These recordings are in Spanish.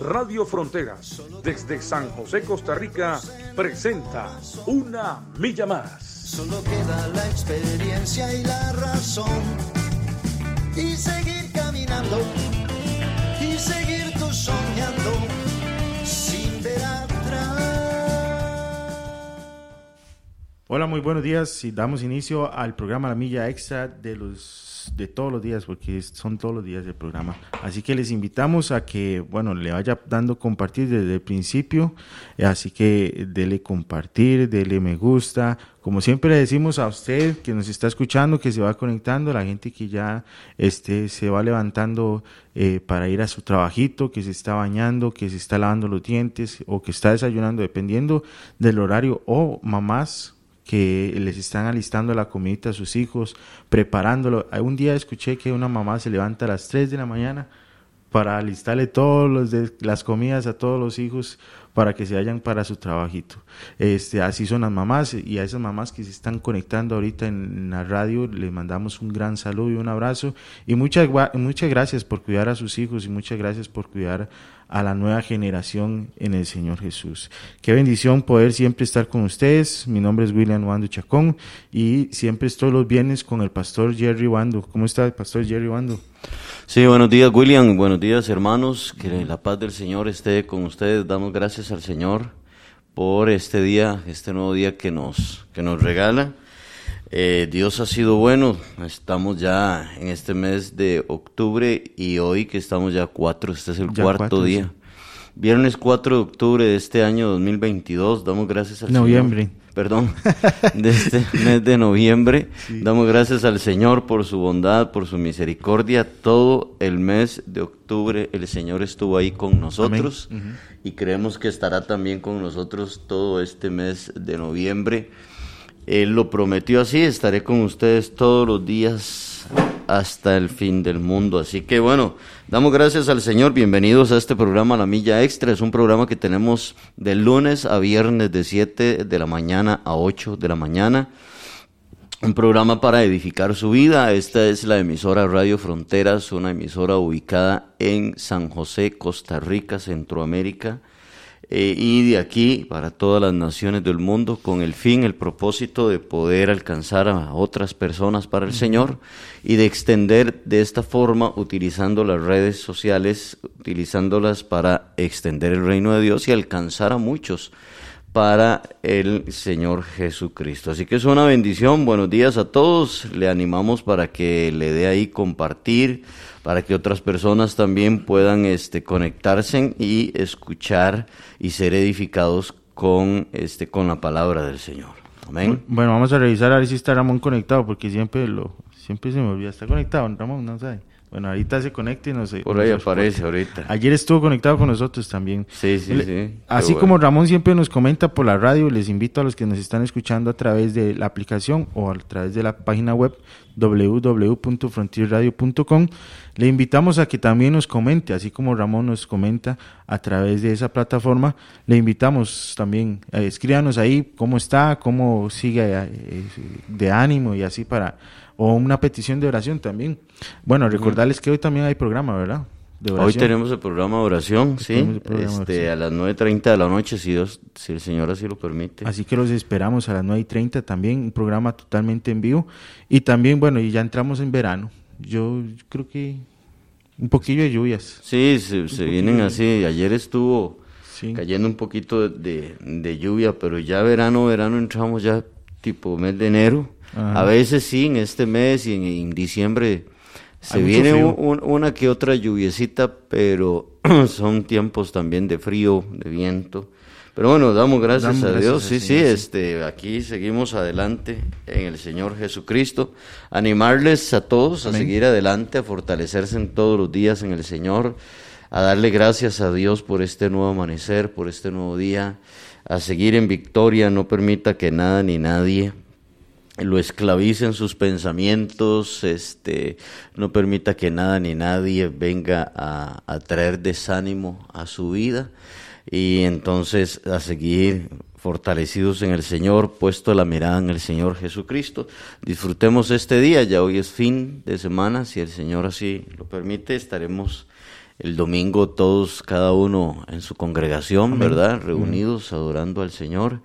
Radio Fronteras, desde San José, Costa Rica, presenta Una Milla Más. Solo queda la experiencia y la razón. Y seguir caminando, y seguir tú soñando, sin ver atrás. Hola, muy buenos días y damos inicio al programa La Milla Extra de los de todos los días, porque son todos los días del programa. Así que les invitamos a que, bueno, le vaya dando compartir desde el principio, así que dele compartir, dele me gusta. Como siempre le decimos a usted que nos está escuchando, que se va conectando, la gente que ya este, se va levantando eh, para ir a su trabajito, que se está bañando, que se está lavando los dientes o que está desayunando, dependiendo del horario, o mamás que les están alistando la comida a sus hijos, preparándolo. Un día escuché que una mamá se levanta a las 3 de la mañana para alistarle todas las comidas a todos los hijos para que se vayan para su trabajito. Este, así son las mamás y a esas mamás que se están conectando ahorita en la radio les mandamos un gran saludo y un abrazo y muchas, muchas gracias por cuidar a sus hijos y muchas gracias por cuidar a la nueva generación en el Señor Jesús. Qué bendición poder siempre estar con ustedes. Mi nombre es William Wando Chacón y siempre estoy los viernes con el pastor Jerry Wando. ¿Cómo está el pastor Jerry Wando? Sí, buenos días William, buenos días hermanos, que la paz del Señor esté con ustedes. Damos gracias al Señor por este día, este nuevo día que nos, que nos regala. Eh, Dios ha sido bueno, estamos ya en este mes de octubre y hoy que estamos ya cuatro, este es el cuarto día. Viernes 4 de octubre de este año 2022, damos gracias al Noviembre. Señor. Perdón, de este mes de noviembre. Damos gracias al Señor por su bondad, por su misericordia. Todo el mes de octubre el Señor estuvo ahí con nosotros y creemos que estará también con nosotros todo este mes de noviembre. Él lo prometió así, estaré con ustedes todos los días hasta el fin del mundo. Así que bueno, damos gracias al Señor, bienvenidos a este programa La Milla Extra. Es un programa que tenemos de lunes a viernes de 7 de la mañana a 8 de la mañana. Un programa para edificar su vida. Esta es la emisora Radio Fronteras, una emisora ubicada en San José, Costa Rica, Centroamérica eh, y de aquí para todas las naciones del mundo con el fin, el propósito de poder alcanzar a otras personas para el Señor y de extender de esta forma utilizando las redes sociales, utilizándolas para extender el reino de Dios y alcanzar a muchos para el Señor Jesucristo. Así que es una bendición. Buenos días a todos. Le animamos para que le dé ahí compartir para que otras personas también puedan este, conectarse y escuchar y ser edificados con, este, con la palabra del Señor. Amén. Bueno, vamos a revisar a ver si está Ramón conectado, porque siempre lo siempre se me olvida. ¿Está conectado, Ramón? No sé. Bueno, ahorita se conecta y no sé. Por ahí aparece ahorita. Ayer estuvo conectado con nosotros también. Sí, sí, sí. Así como Ramón siempre nos comenta por la radio, les invito a los que nos están escuchando a través de la aplicación o a través de la página web www.frontierradio.com. Le invitamos a que también nos comente, así como Ramón nos comenta a través de esa plataforma. Le invitamos también, eh, escríbanos ahí cómo está, cómo sigue eh, de ánimo y así para o una petición de oración también. Bueno, recordarles que hoy también hay programa, ¿verdad? Hoy tenemos el programa de oración, sí, este, a las 9.30 de la noche, si, Dios, si el Señor así lo permite. Así que los esperamos a las 9.30 también, un programa totalmente en vivo. Y también, bueno, y ya entramos en verano. Yo creo que un poquillo de lluvias. Sí, se, vienen así. Ayer estuvo cayendo un poquito de, de lluvia, pero ya verano, verano entramos ya tipo mes de enero a veces sí, en este mes y en, diciembre se viene una que otra lluviecita, pero son tiempos también de frío, de viento. Pero bueno, damos gracias a Dios. sí, sí, este, aquí seguimos adelante en el Señor Jesucristo. Animarles a todos a seguir adelante, a fortalecerse en todos los días en el Señor, a darle gracias a Dios por este nuevo amanecer, por este nuevo día a seguir en victoria, no permita que nada ni nadie lo esclavice en sus pensamientos, este, no permita que nada ni nadie venga a, a traer desánimo a su vida y entonces a seguir fortalecidos en el Señor, puesto la mirada en el Señor Jesucristo. Disfrutemos este día, ya hoy es fin de semana, si el Señor así lo permite, estaremos el domingo todos, cada uno en su congregación, ¿verdad? Reunidos, adorando al Señor.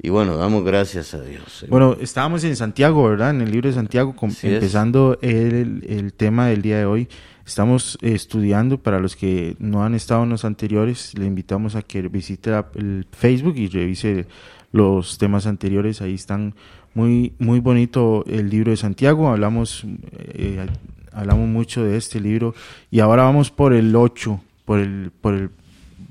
Y bueno, damos gracias a Dios. Bueno, estábamos en Santiago, ¿verdad? En el libro de Santiago, empezando el, el, tema del día de hoy. Estamos estudiando, para los que no han estado en los anteriores, le invitamos a que visite el Facebook y revise los temas anteriores. Ahí están muy, muy bonito el libro de Santiago. Hablamos eh, hablamos mucho de este libro y ahora vamos por el 8, por el, por el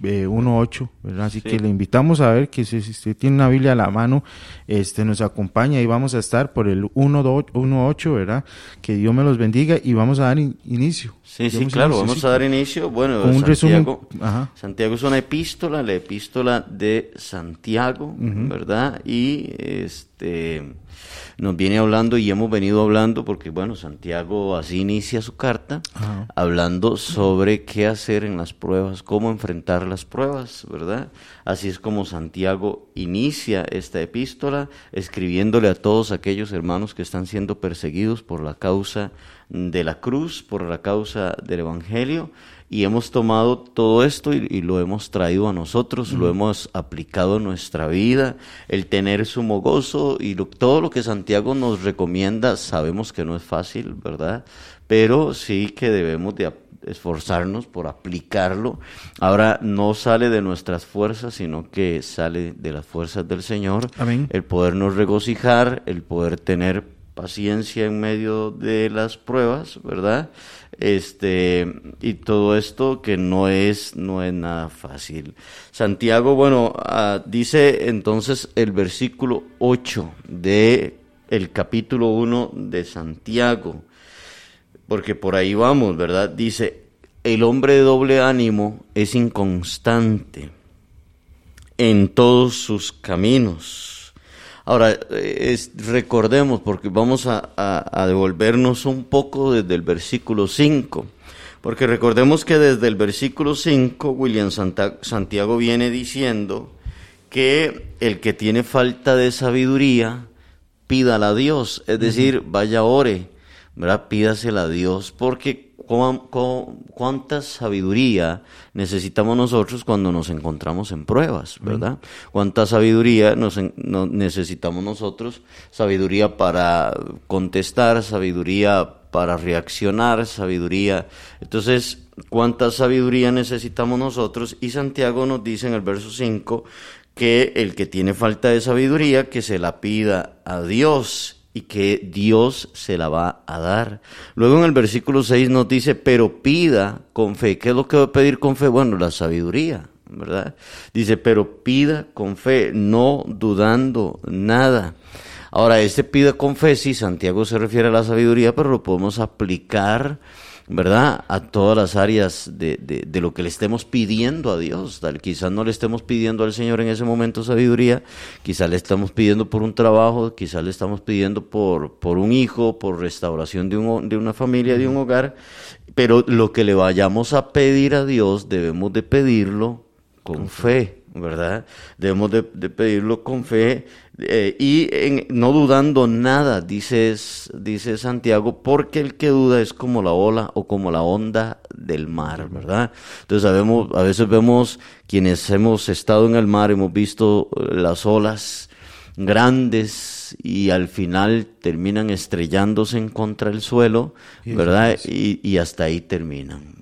eh, 1.8, ¿verdad? Así que le invitamos a ver que si, usted tiene una Biblia a la mano, este nos acompaña y vamos a estar por el 1.8, ¿verdad? Que Dios me los bendiga y vamos a dar inicio. Sí, sí, claro, vamos a dar inicio. Bueno, un Santiago, resumen. Santiago es una epístola, la epístola de Santiago, ¿verdad? Y este nos viene hablando y hemos venido hablando, porque bueno, Santiago así inicia su carta, hablando sobre qué hacer en las pruebas, cómo enfrentar las pruebas, ¿verdad? Así es como Santiago inicia esta epístola, escribiéndole a todos aquellos hermanos que están siendo perseguidos por la causa de la cruz, por la causa del Evangelio, y hemos tomado todo esto y, lo hemos traído a nosotros, lo hemos aplicado en nuestra vida, el tener sumo gozo y todo lo que Santiago nos recomienda, sabemos que no es fácil, ¿verdad? Pero sí que debemos de esforzarnos por aplicarlo. Ahora no sale de nuestras fuerzas, sino que sale de las fuerzas del Señor. Amén. El podernos regocijar, el poder tener paciencia en medio de las pruebas, ¿verdad? Este, y todo esto que no es, no es nada fácil. Santiago, bueno, ah, dice entonces el versículo 8 de el capítulo 1 de Santiago, porque por ahí vamos, ¿verdad? Dice, el hombre de doble ánimo es inconstante en todos sus caminos Ahora, recordemos, porque vamos a, devolvernos un poco desde el versículo 5, porque recordemos que desde el versículo 5 William Santiago viene diciendo que el que tiene falta de sabiduría, pídala a Dios, es decir, vaya ore, ¿verdad? Pídasela a Dios, porque cuánta sabiduría necesitamos nosotros cuando nos encontramos en pruebas, ¿verdad? Cuánta sabiduría nos, necesitamos nosotros, sabiduría para contestar, sabiduría para reaccionar, sabiduría. Entonces, ¿cuánta sabiduría necesitamos nosotros? Y Santiago nos dice en el verso 5 que el que tiene falta de sabiduría, que se la pida a Dios y que Dios se la va a dar. Luego en el versículo 6 nos dice, pero pida con fe. ¿Qué es lo que va a pedir con fe? Bueno, la sabiduría, ¿verdad? Dice, pero pida con fe, no dudando nada. Ahora, este pida con fe, sí, Santiago se refiere a la sabiduría, pero lo podemos aplicar ¿verdad? A todas las áreas de, de, lo que le estemos pidiendo a Dios. Tal, quizás no le estemos pidiendo al Señor en ese momento sabiduría, quizás le estamos pidiendo por un trabajo, quizás le estamos pidiendo por, por un hijo, por restauración de, un, de una familia, de un hogar, pero lo que le vayamos a pedir a Dios debemos de pedirlo con fe. ¿Verdad? Debemos de, pedirlo con fe eh, y no dudando nada, dice, dice Santiago, porque el que duda es como la ola o como la onda del mar, ¿verdad? Entonces sabemos, a veces vemos quienes hemos estado en el mar, hemos visto eh, las olas grandes y al final terminan estrellándose en contra el suelo, ¿verdad? Y, y hasta ahí terminan.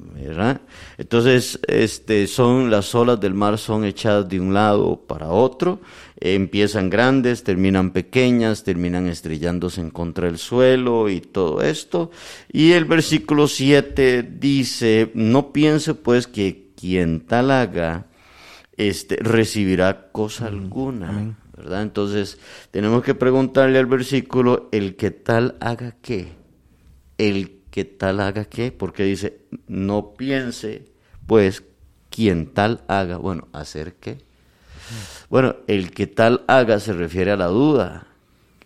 Entonces, este, son las olas del mar son echadas de un lado para otro, empiezan grandes, terminan pequeñas, terminan estrellándose en contra del suelo y todo esto. Y el versículo 7 dice, no piense pues que quien tal haga, este, recibirá cosa alguna. ¿Verdad? Entonces, tenemos que preguntarle al versículo, el que tal haga qué, el que tal haga qué, porque dice, no piense, pues, quien tal haga, bueno, hacer qué. Bueno, el que tal haga se refiere a la duda,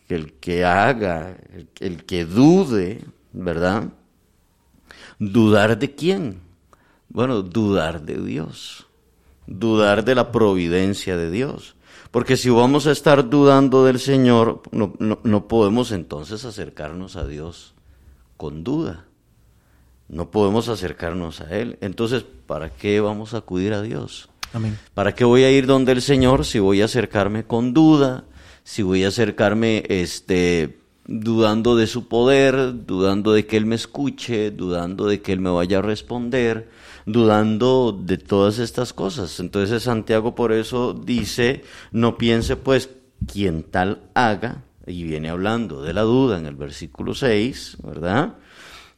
el que haga, el que dude, ¿verdad? ¿Dudar de quién? Bueno, dudar de Dios, dudar de la providencia de Dios. Porque si vamos a estar dudando del Señor, no, no, podemos entonces acercarnos a Dios con duda. No podemos acercarnos a Él. Entonces, ¿para qué vamos a acudir a Dios? Amén. ¿Para qué voy a ir donde el Señor si voy a acercarme con duda? Si voy a acercarme este, dudando de su poder, dudando de que Él me escuche, dudando de que Él me vaya a responder, dudando de todas estas cosas. Entonces Santiago por eso dice, no piense pues quien tal haga, y viene hablando de la duda en el versículo 6, ¿verdad?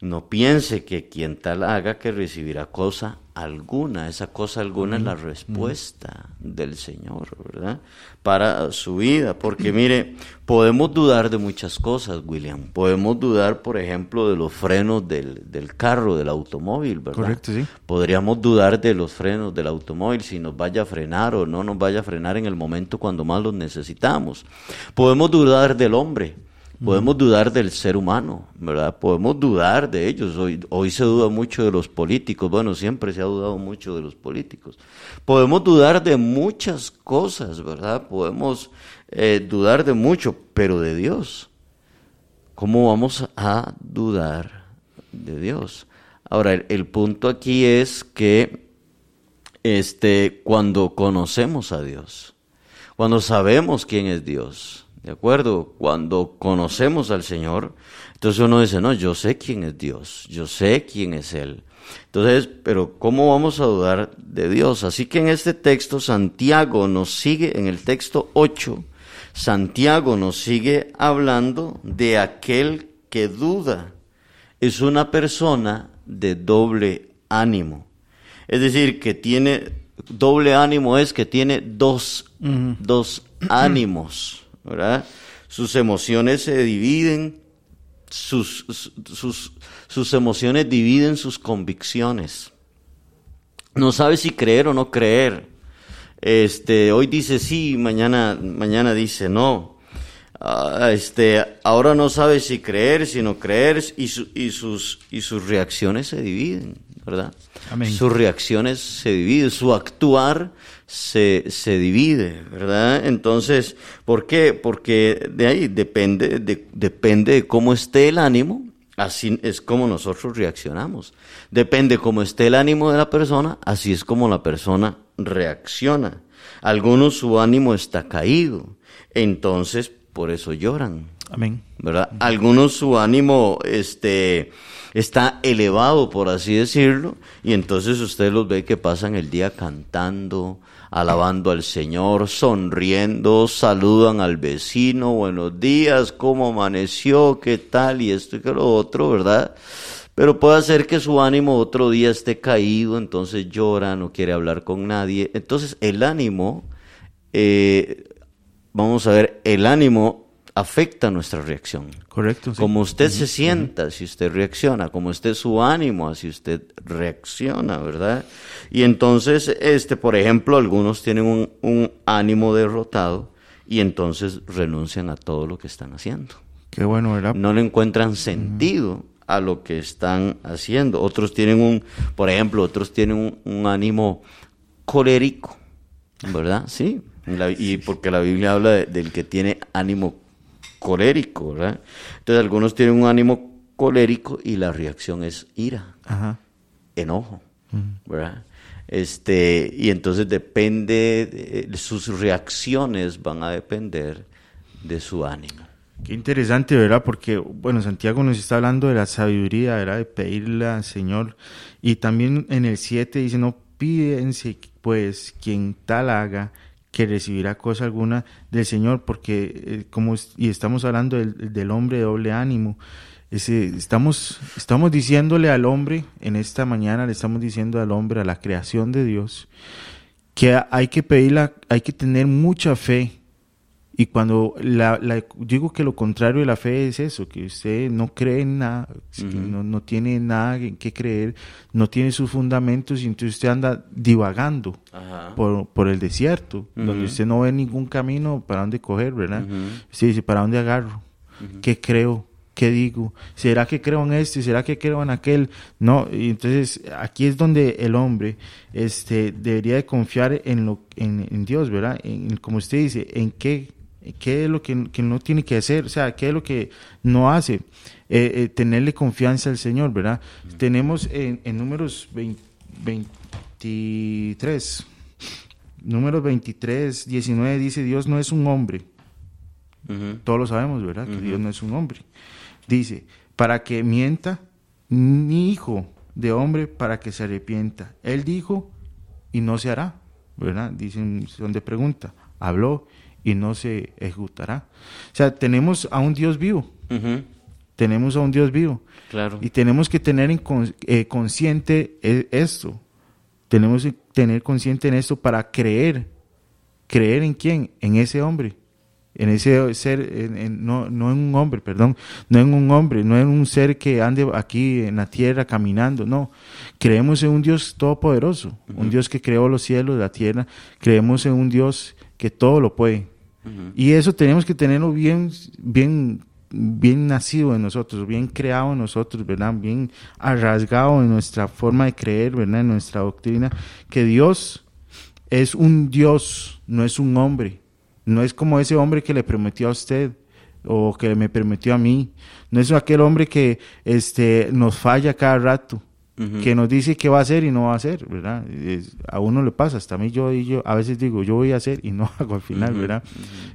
No piense que quien tal haga que recibirá cosa alguna. Esa cosa alguna es la respuesta del Señor, ¿verdad? Para su vida. Porque mire, podemos dudar de muchas cosas, William. Podemos dudar, por ejemplo, de los frenos del, del carro, del automóvil, ¿verdad? Correcto, sí. Podríamos dudar de los frenos del automóvil, si nos vaya a frenar o no nos vaya a frenar en el momento cuando más los necesitamos. Podemos dudar del hombre Podemos dudar del ser humano, ¿verdad? Podemos dudar de ellos. Hoy, hoy se duda mucho de los políticos. Bueno, siempre se ha dudado mucho de los políticos. Podemos dudar de muchas cosas, ¿verdad? Podemos eh, dudar de mucho, pero de Dios. ¿Cómo vamos a dudar de Dios? Ahora, el, el punto aquí es que este, cuando conocemos a Dios, cuando sabemos quién es Dios, ¿De acuerdo? Cuando conocemos al Señor, entonces uno dice, no, yo sé quién es Dios, yo sé quién es Él. Entonces, pero ¿cómo vamos a dudar de Dios? Así que en este texto Santiago nos sigue, en el texto 8, Santiago nos sigue hablando de aquel que duda. Es una persona de doble ánimo. Es decir, que tiene, doble ánimo es que tiene dos, dos ánimos. ¿Verdad? Sus emociones se dividen, sus, sus, sus emociones dividen sus convicciones. No sabe si creer o no creer. Este, hoy dice sí, mañana, mañana dice no. Ah, este, ahora no sabe si creer, si no creer, y, y, sus, y sus reacciones se dividen, ¿verdad? Sus reacciones se dividen, su actuar se, se divide, ¿verdad? Entonces, ¿por qué? Porque de ahí depende de, depende de cómo esté el ánimo, así es como nosotros reaccionamos. Depende cómo esté el ánimo de la persona, así es como la persona reacciona. Algunos su ánimo está caído, entonces por eso lloran. Amén. ¿Verdad? Algunos su ánimo este está elevado, por así decirlo, y entonces usted los ve que pasan el día cantando, alabando al Señor, sonriendo, saludan al vecino, buenos días, cómo amaneció, qué tal, y esto y que lo otro, ¿verdad? Pero puede ser que su ánimo otro día esté caído, entonces llora, no quiere hablar con nadie. Entonces el ánimo, eh, vamos a ver, el ánimo afecta nuestra reacción. Correcto. Como usted se sienta, si usted reacciona, como esté su ánimo, si usted reacciona, ¿verdad? Y entonces, este, por ejemplo, algunos tienen un, un ánimo derrotado y entonces renuncian a todo lo que están haciendo. Qué bueno, ¿verdad? No le encuentran sentido a lo que están haciendo. Otros tienen un, por ejemplo, otros tienen un, un ánimo colérico, ¿verdad? Sí. y porque la Biblia habla del que tiene ánimo colérico, ¿verdad? Entonces algunos tienen un ánimo colérico y la reacción es ira, enojo, ¿verdad? Este, y entonces depende, de, sus reacciones van a depender de su ánimo. Qué interesante, ¿verdad? Porque, bueno, Santiago nos está hablando de la sabiduría, ¿verdad? De pedirle al Señor. Y también en el 7 dice, no pídense, pues, quien tal haga, que recibirá cosa alguna del Señor, porque eh, como y estamos hablando del, hombre de doble ánimo, estamos, estamos diciéndole al hombre, en esta mañana le estamos diciendo al hombre, a la creación de Dios, que hay que pedirla, hay que tener mucha fe Y cuando la, digo que lo contrario de la fe es eso, que usted no cree en nada, no, tiene nada en qué creer, no tiene sus fundamentos y entonces usted anda divagando por, el desierto, donde usted no ve ningún camino para dónde coger, ¿verdad? Usted dice, ¿para dónde agarro? ¿Qué creo? ¿Qué digo? ¿Será que creo en este? ¿Será que creo en aquel? No, y entonces aquí es donde el hombre este, debería de confiar en, lo, en, Dios, ¿verdad? En, como usted dice, en qué qué es lo que, no tiene que hacer, o sea, qué es lo que no hace, eh, eh, tenerle confianza al Señor, ¿verdad? Tenemos en, números 23, números 23, 19 dice, Dios no es un hombre. Todos lo sabemos, ¿verdad? Que Dios no es un hombre. Dice, para que mienta, ni hijo de hombre para que se arrepienta. Él dijo y no se hará, ¿verdad? Dicen, donde pregunta, habló y no se ejecutará. O sea, tenemos a un Dios vivo. Tenemos a un Dios vivo. Claro. Y tenemos que tener eh, consciente e, esto. Tenemos que tener consciente en esto para creer. ¿Creer en quién? En ese hombre. En ese ser, no, no en un hombre, perdón. No en un hombre, no en un ser que ande aquí en la tierra caminando. No. Creemos en un Dios todopoderoso. Un Dios que creó los cielos, la tierra. Creemos en un Dios que todo lo puede y eso tenemos que tenerlo bien, bien, bien nacido en nosotros, bien creado en nosotros, ¿verdad? Bien arrasgado en nuestra forma de creer, ¿verdad? En nuestra doctrina, que Dios es un Dios, no es un hombre. No es como ese hombre que le prometió a usted o que me permitió a mí. No es aquel hombre que este, nos falla cada rato que nos dice qué va a hacer y no va a hacer, ¿verdad? a uno le pasa, hasta a mí yo, y yo a veces digo, yo voy a hacer y no hago al final, ¿verdad?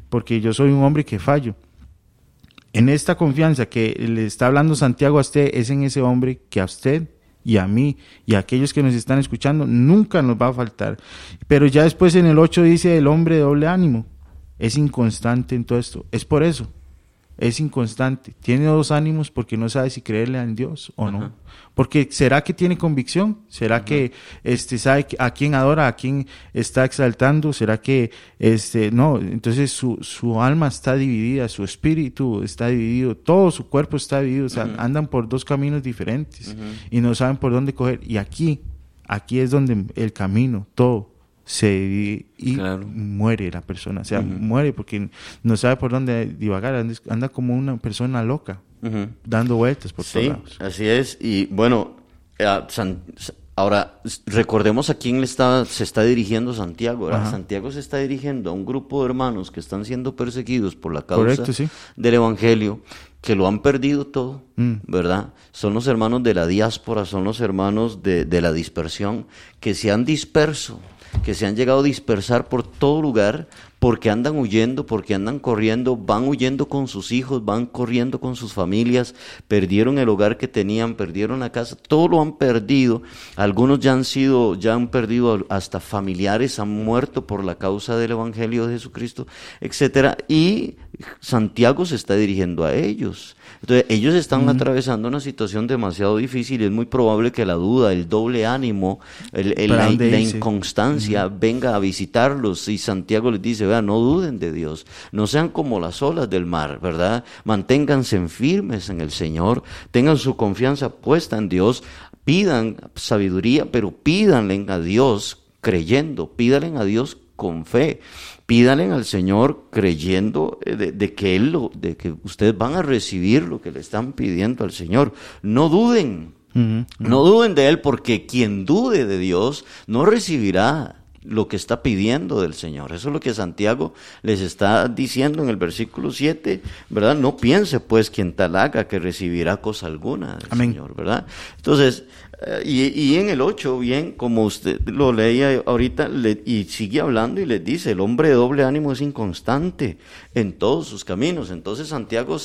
Porque yo soy un hombre que fallo. En esta confianza que le está hablando Santiago a usted, es en ese hombre que a usted y a mí y a aquellos que nos están escuchando nunca nos va a faltar. Pero ya después en el 8 dice el hombre de doble ánimo, es inconstante en todo esto. Es por eso es inconstante, tiene dos ánimos porque no sabe si creerle en Dios o no. Porque será que tiene convicción, será que este sabe a quién adora, a quién está exaltando, será que este no, entonces su, su alma está dividida, su espíritu está dividido, todo su cuerpo está dividido, o sea, andan por dos caminos diferentes y no saben por dónde coger. Y aquí aquí es donde el camino, todo se y muere la persona, o sea, muere porque no sabe por dónde divagar, anda, como una persona loca, dando vueltas por todos lados. Así es, y bueno, eh, ahora recordemos a quién le está, se está dirigiendo Santiago, Santiago se está dirigiendo a un grupo de hermanos que están siendo perseguidos por la causa del Evangelio, que lo han perdido todo, mm. ¿verdad? Son los hermanos de la diáspora, son los hermanos de, de la dispersión, que se han disperso que se han llegado a dispersar por todo lugar porque andan huyendo, porque andan corriendo, van huyendo con sus hijos, van corriendo con sus familias, perdieron el hogar que tenían, perdieron la casa, todo lo han perdido. Algunos ya han sido, ya han perdido hasta familiares, han muerto por la causa del Evangelio de Jesucristo, etcétera. Y Santiago se está dirigiendo a ellos. Entonces, ellos están atravesando una situación demasiado difícil y es muy probable que la duda, el doble ánimo, el, la, inconstancia venga a visitarlos. Y Santiago les dice, no duden de Dios, no sean como las olas del mar, ¿verdad? Manténganse firmes en el Señor, tengan su confianza puesta en Dios, pidan sabiduría, pero pídanle a Dios creyendo, pídanle a Dios con fe pídanle al Señor creyendo eh, de, que Él lo, de que ustedes van a recibir lo que le están pidiendo al Señor. No duden, no duden de Él, porque quien dude de Dios no recibirá lo que está pidiendo del Señor. Eso es lo que Santiago les está diciendo en el versículo 7, ¿verdad? No piense pues quien tal haga que recibirá cosa alguna del Señor, ¿verdad? Entonces, eh, y, en el 8, bien, como usted lo leía ahorita, y sigue hablando y les dice, el hombre de doble ánimo es inconstante en todos sus caminos. Entonces Santiago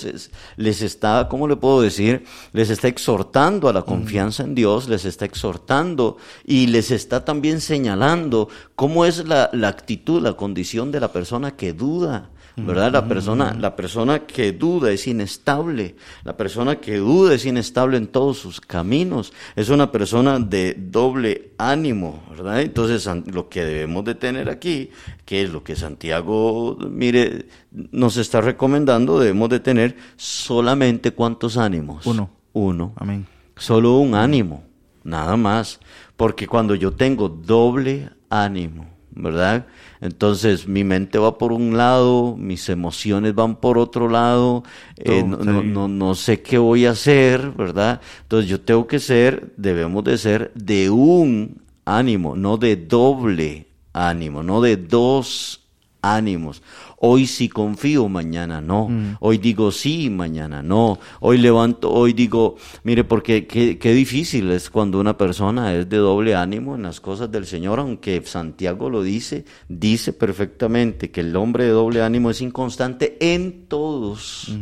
les está, ¿cómo le puedo decir? Les está exhortando a la confianza en Dios, les está exhortando y les está también señalando cómo es la, la actitud, la condición de la persona que duda ¿verdad? La persona, la persona que duda es inestable, la persona que duda es inestable en todos sus caminos, es una persona de doble ánimo, ¿verdad? Entonces, lo que debemos de tener aquí, que es lo que Santiago, mire, nos está recomendando, debemos de tener solamente cuántos ánimos? Uno. Uno. Amén. Solo un ánimo, nada más, porque cuando yo tengo doble ánimo, ¿verdad? Entonces mi mente va por un lado, mis emociones van por otro lado, eh, no, no, no, sé qué voy a hacer, ¿verdad? Entonces yo tengo que ser, debemos de ser de un ánimo, no de doble ánimo, no de dos ánimos. Hoy sí confío, mañana no. Mm. Hoy digo sí, mañana no. Hoy levanto, hoy digo, mire, porque qué, qué, difícil es cuando una persona es de doble ánimo en las cosas del Señor, aunque Santiago lo dice, dice perfectamente que el hombre de doble ánimo es inconstante en todos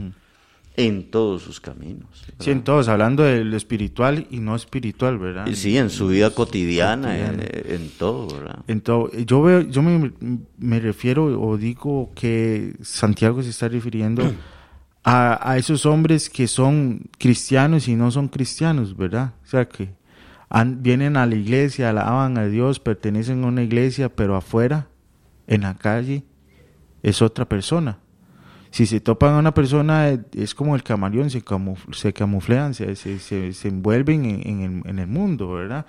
en todos sus caminos. Sí, en todos, hablando de lo espiritual y no espiritual, ¿verdad? Sí, en su vida cotidiana, eh, En, todo, ¿verdad? En todo. Yo, veo, yo me, me, refiero o digo que Santiago se está refiriendo a, a, esos hombres que son cristianos y no son cristianos, ¿verdad? O sea, que vienen a la iglesia, alaban a Dios, pertenecen a una iglesia, pero afuera, en la calle, es otra persona si se topan a una persona, eh, es como el camaleón, se, se camuflean, se, se, envuelven en, el, mundo, ¿verdad?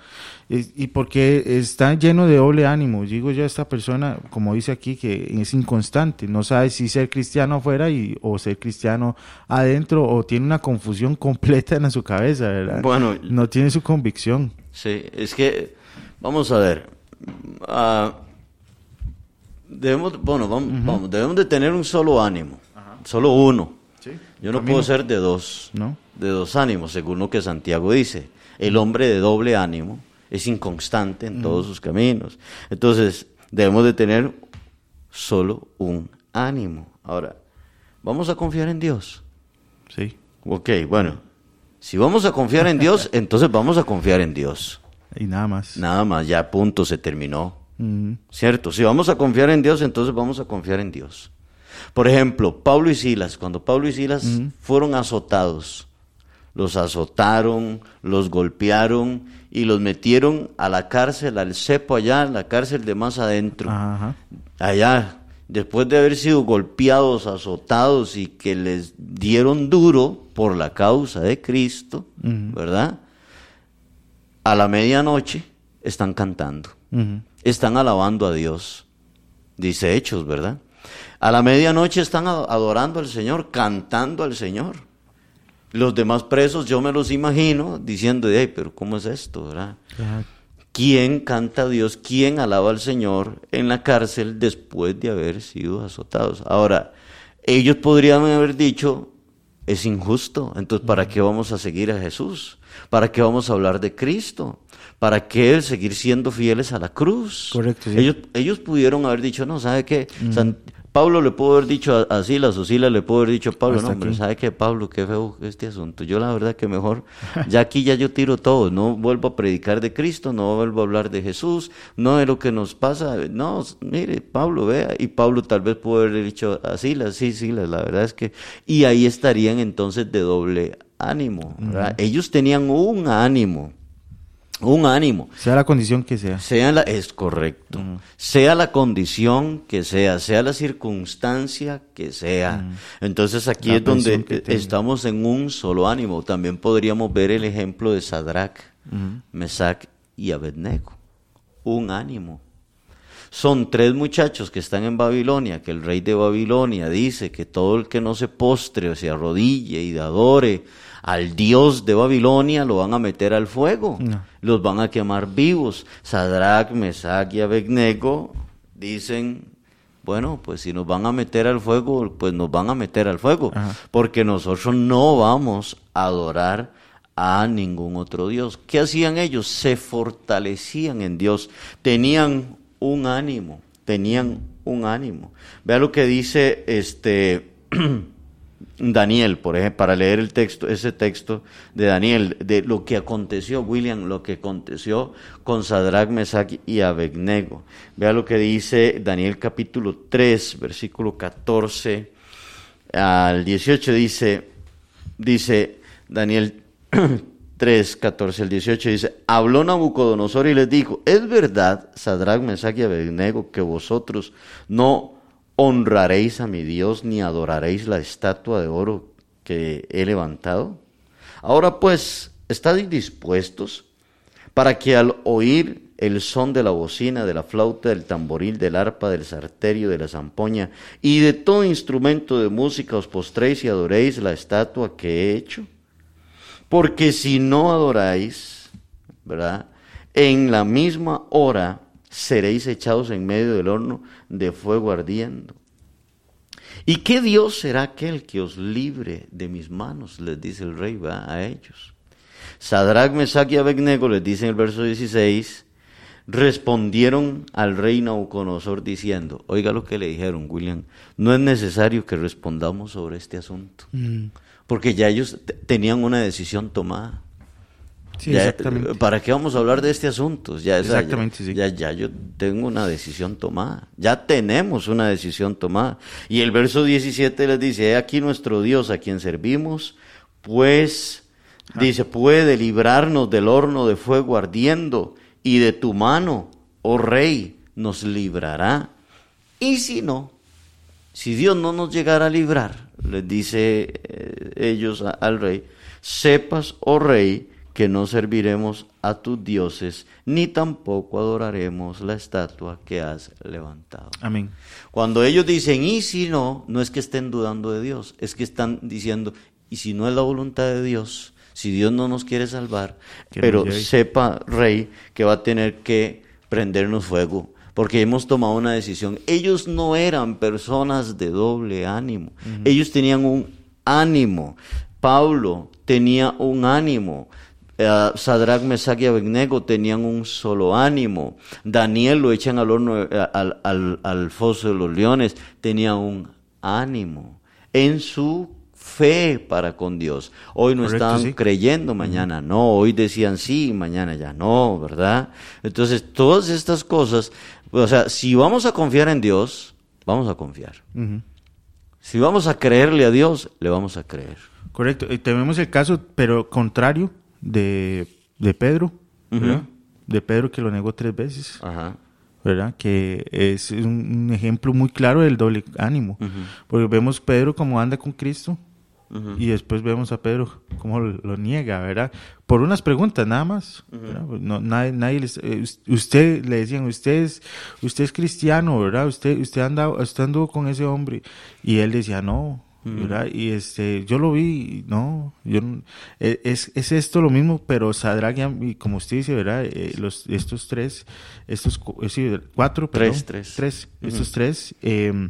y porque está lleno de doble ánimo. Digo yo, esta persona, como dice aquí, que es inconstante, no sabe si ser cristiano afuera y, o ser cristiano adentro, o tiene una confusión completa en su cabeza, ¿verdad? Bueno, no tiene su convicción. Sí, es que, vamos a ver. Ah, debemos, bueno, vamos, debemos de tener un solo ánimo solo uno. Yo no puedo ser de dos, ¿No? de dos ánimos, según lo que Santiago dice. El hombre de doble ánimo es inconstante en todos sus caminos. Entonces, debemos de tener solo un ánimo. Ahora, ¿vamos a confiar en Dios? Sí. Ok, bueno. Si vamos a confiar en Dios, entonces vamos a confiar en Dios. Y nada más. Nada más, ya punto, se terminó. ¿Cierto? Si vamos a confiar en Dios, entonces vamos a confiar en Dios. Por ejemplo, Pablo y Silas, cuando Pablo y Silas fueron azotados, los azotaron, los golpearon y los metieron a la cárcel, al cepo allá, la cárcel de más adentro. Allá, después de haber sido golpeados, azotados y que les dieron duro por la causa de Cristo, ¿verdad? A la medianoche están cantando, están alabando a Dios. Dice Hechos, ¿verdad? A la medianoche están adorando al Señor, cantando al Señor. Los demás presos, yo me los imagino diciendo, pero ¿cómo es esto? ¿verdad? ¿Quién canta a Dios? ¿Quién alaba al Señor en la cárcel después de haber sido azotados? Ahora, ellos podrían haber dicho, es injusto, entonces ¿para qué vamos a seguir a Jesús? ¿Para qué vamos a hablar de Cristo? ¿Para qué seguir siendo fieles a la cruz? Correcto. Ellos, ellos pudieron haber dicho, no, ¿sabe qué? Pablo le pudo haber dicho a, Silas o Silas le pudo haber dicho a Pablo, no, hombre, ¿sabe qué, Pablo? Qué feo este asunto. Yo la verdad que mejor, ya aquí ya yo tiro todo, no vuelvo a predicar de Cristo, no vuelvo a hablar de Jesús, no de lo que nos pasa. No, mire, Pablo, vea, y Pablo tal vez pudo haber dicho a Silas, sí, Silas, la verdad es que... Y ahí estarían entonces de doble ánimo, Ellos tenían un ánimo un ánimo. Sea la condición que sea. sea la, es correcto. Sea la condición que sea, sea la circunstancia que sea. Entonces aquí es donde estamos en un solo ánimo. También podríamos ver el ejemplo de Sadrach, Mesach y Abednego. Un ánimo. Son tres muchachos que están en Babilonia, que el rey de Babilonia dice que todo el que no se postre o se arrodille y adore al dios de Babilonia lo van a meter al fuego, los van a quemar vivos. Sadrach, Mesach y Abednego dicen, bueno, pues si nos van a meter al fuego, pues nos van a meter al fuego, porque nosotros no vamos a adorar a ningún otro Dios. ¿Qué hacían ellos? Se fortalecían en Dios, tenían un ánimo, tenían un ánimo. Vea lo que dice este Daniel, por ejemplo, para leer el texto, ese texto de Daniel, de lo que aconteció, William, lo que aconteció con Sadrach, Mesach y Abednego. Vea lo que dice Daniel capítulo 3, versículo 14 al 18, dice, dice Daniel 3, 14 al 18, dice, habló Nabucodonosor y les dijo, es verdad, Sadrach, Mesach y Abednego, que vosotros no honraréis a mi Dios ni adoraréis la estatua de oro que he levantado? Ahora pues, ¿estáis dispuestos para que al oír el son de la bocina, de la flauta, del tamboril, del arpa, del sarterio, de la zampoña y de todo instrumento de música os postréis y adoréis la estatua que he hecho? Porque si no adoráis, ¿verdad? En la misma hora seréis echados en medio del horno de fuego ardiendo. ¿Y qué Dios será aquel que os libre de mis manos? Les dice el rey ¿va? a ellos. Sadrach, Mesach y Abednego, les dice en el verso 16, respondieron al rey Nauconosor diciendo, oiga lo que le dijeron, William, no es necesario que respondamos sobre este asunto, mm. porque ya ellos tenían una decisión tomada. ¿Para qué vamos a hablar de este asunto? Ya, exactamente, ya, ya, yo tengo una decisión tomada. Ya tenemos una decisión tomada. Y el verso 17 les dice, he aquí nuestro Dios a quien servimos, pues, dice, puede librarnos del horno de fuego ardiendo y de tu mano, oh rey, nos librará. Y si no, si Dios no nos llegara a librar, les dice eh, ellos al rey, sepas, oh rey, que no serviremos a tus dioses, ni tampoco adoraremos la estatua que has levantado. Amén. Cuando ellos dicen, y si no, no es que estén dudando de Dios, es que están diciendo, y si no es la voluntad de Dios, si Dios no nos quiere salvar, pero sepa, rey, que va a tener que prendernos fuego, porque hemos tomado una decisión. Ellos no eran personas de doble ánimo, ellos tenían un ánimo. Pablo tenía un ánimo. Eh, Sadrach, Mesach y Abednego tenían un solo ánimo. Daniel lo echan al horno, eh, al, al, foso de los leones, tenía un ánimo en su fe para con Dios. Hoy no estaban creyendo, mañana no, hoy decían sí, mañana ya no, ¿verdad? Entonces, todas estas cosas, o sea, si vamos a confiar en Dios, vamos a confiar. Si vamos a creerle a Dios, le vamos a creer. Correcto. Y tenemos el caso, pero contrario, de, de Pedro, De Pedro que lo negó tres veces. ¿verdad? Que es un, ejemplo muy claro del doble ánimo. Porque vemos Pedro como anda con Cristo y después vemos a Pedro como lo, niega, ¿verdad? Por unas preguntas nada más. No, nadie, nadie les, eh, usted le decían, usted es, usted es cristiano, ¿verdad? Usted, usted anda, usted anduvo con ese hombre. Y él decía, no, y este, yo lo vi, no, yo e, es, es esto lo mismo, pero Sadrach y como usted dice, ¿verdad? Eh, los, estos tres, estos cuatro, tres, tres, tres, estos tres, eh,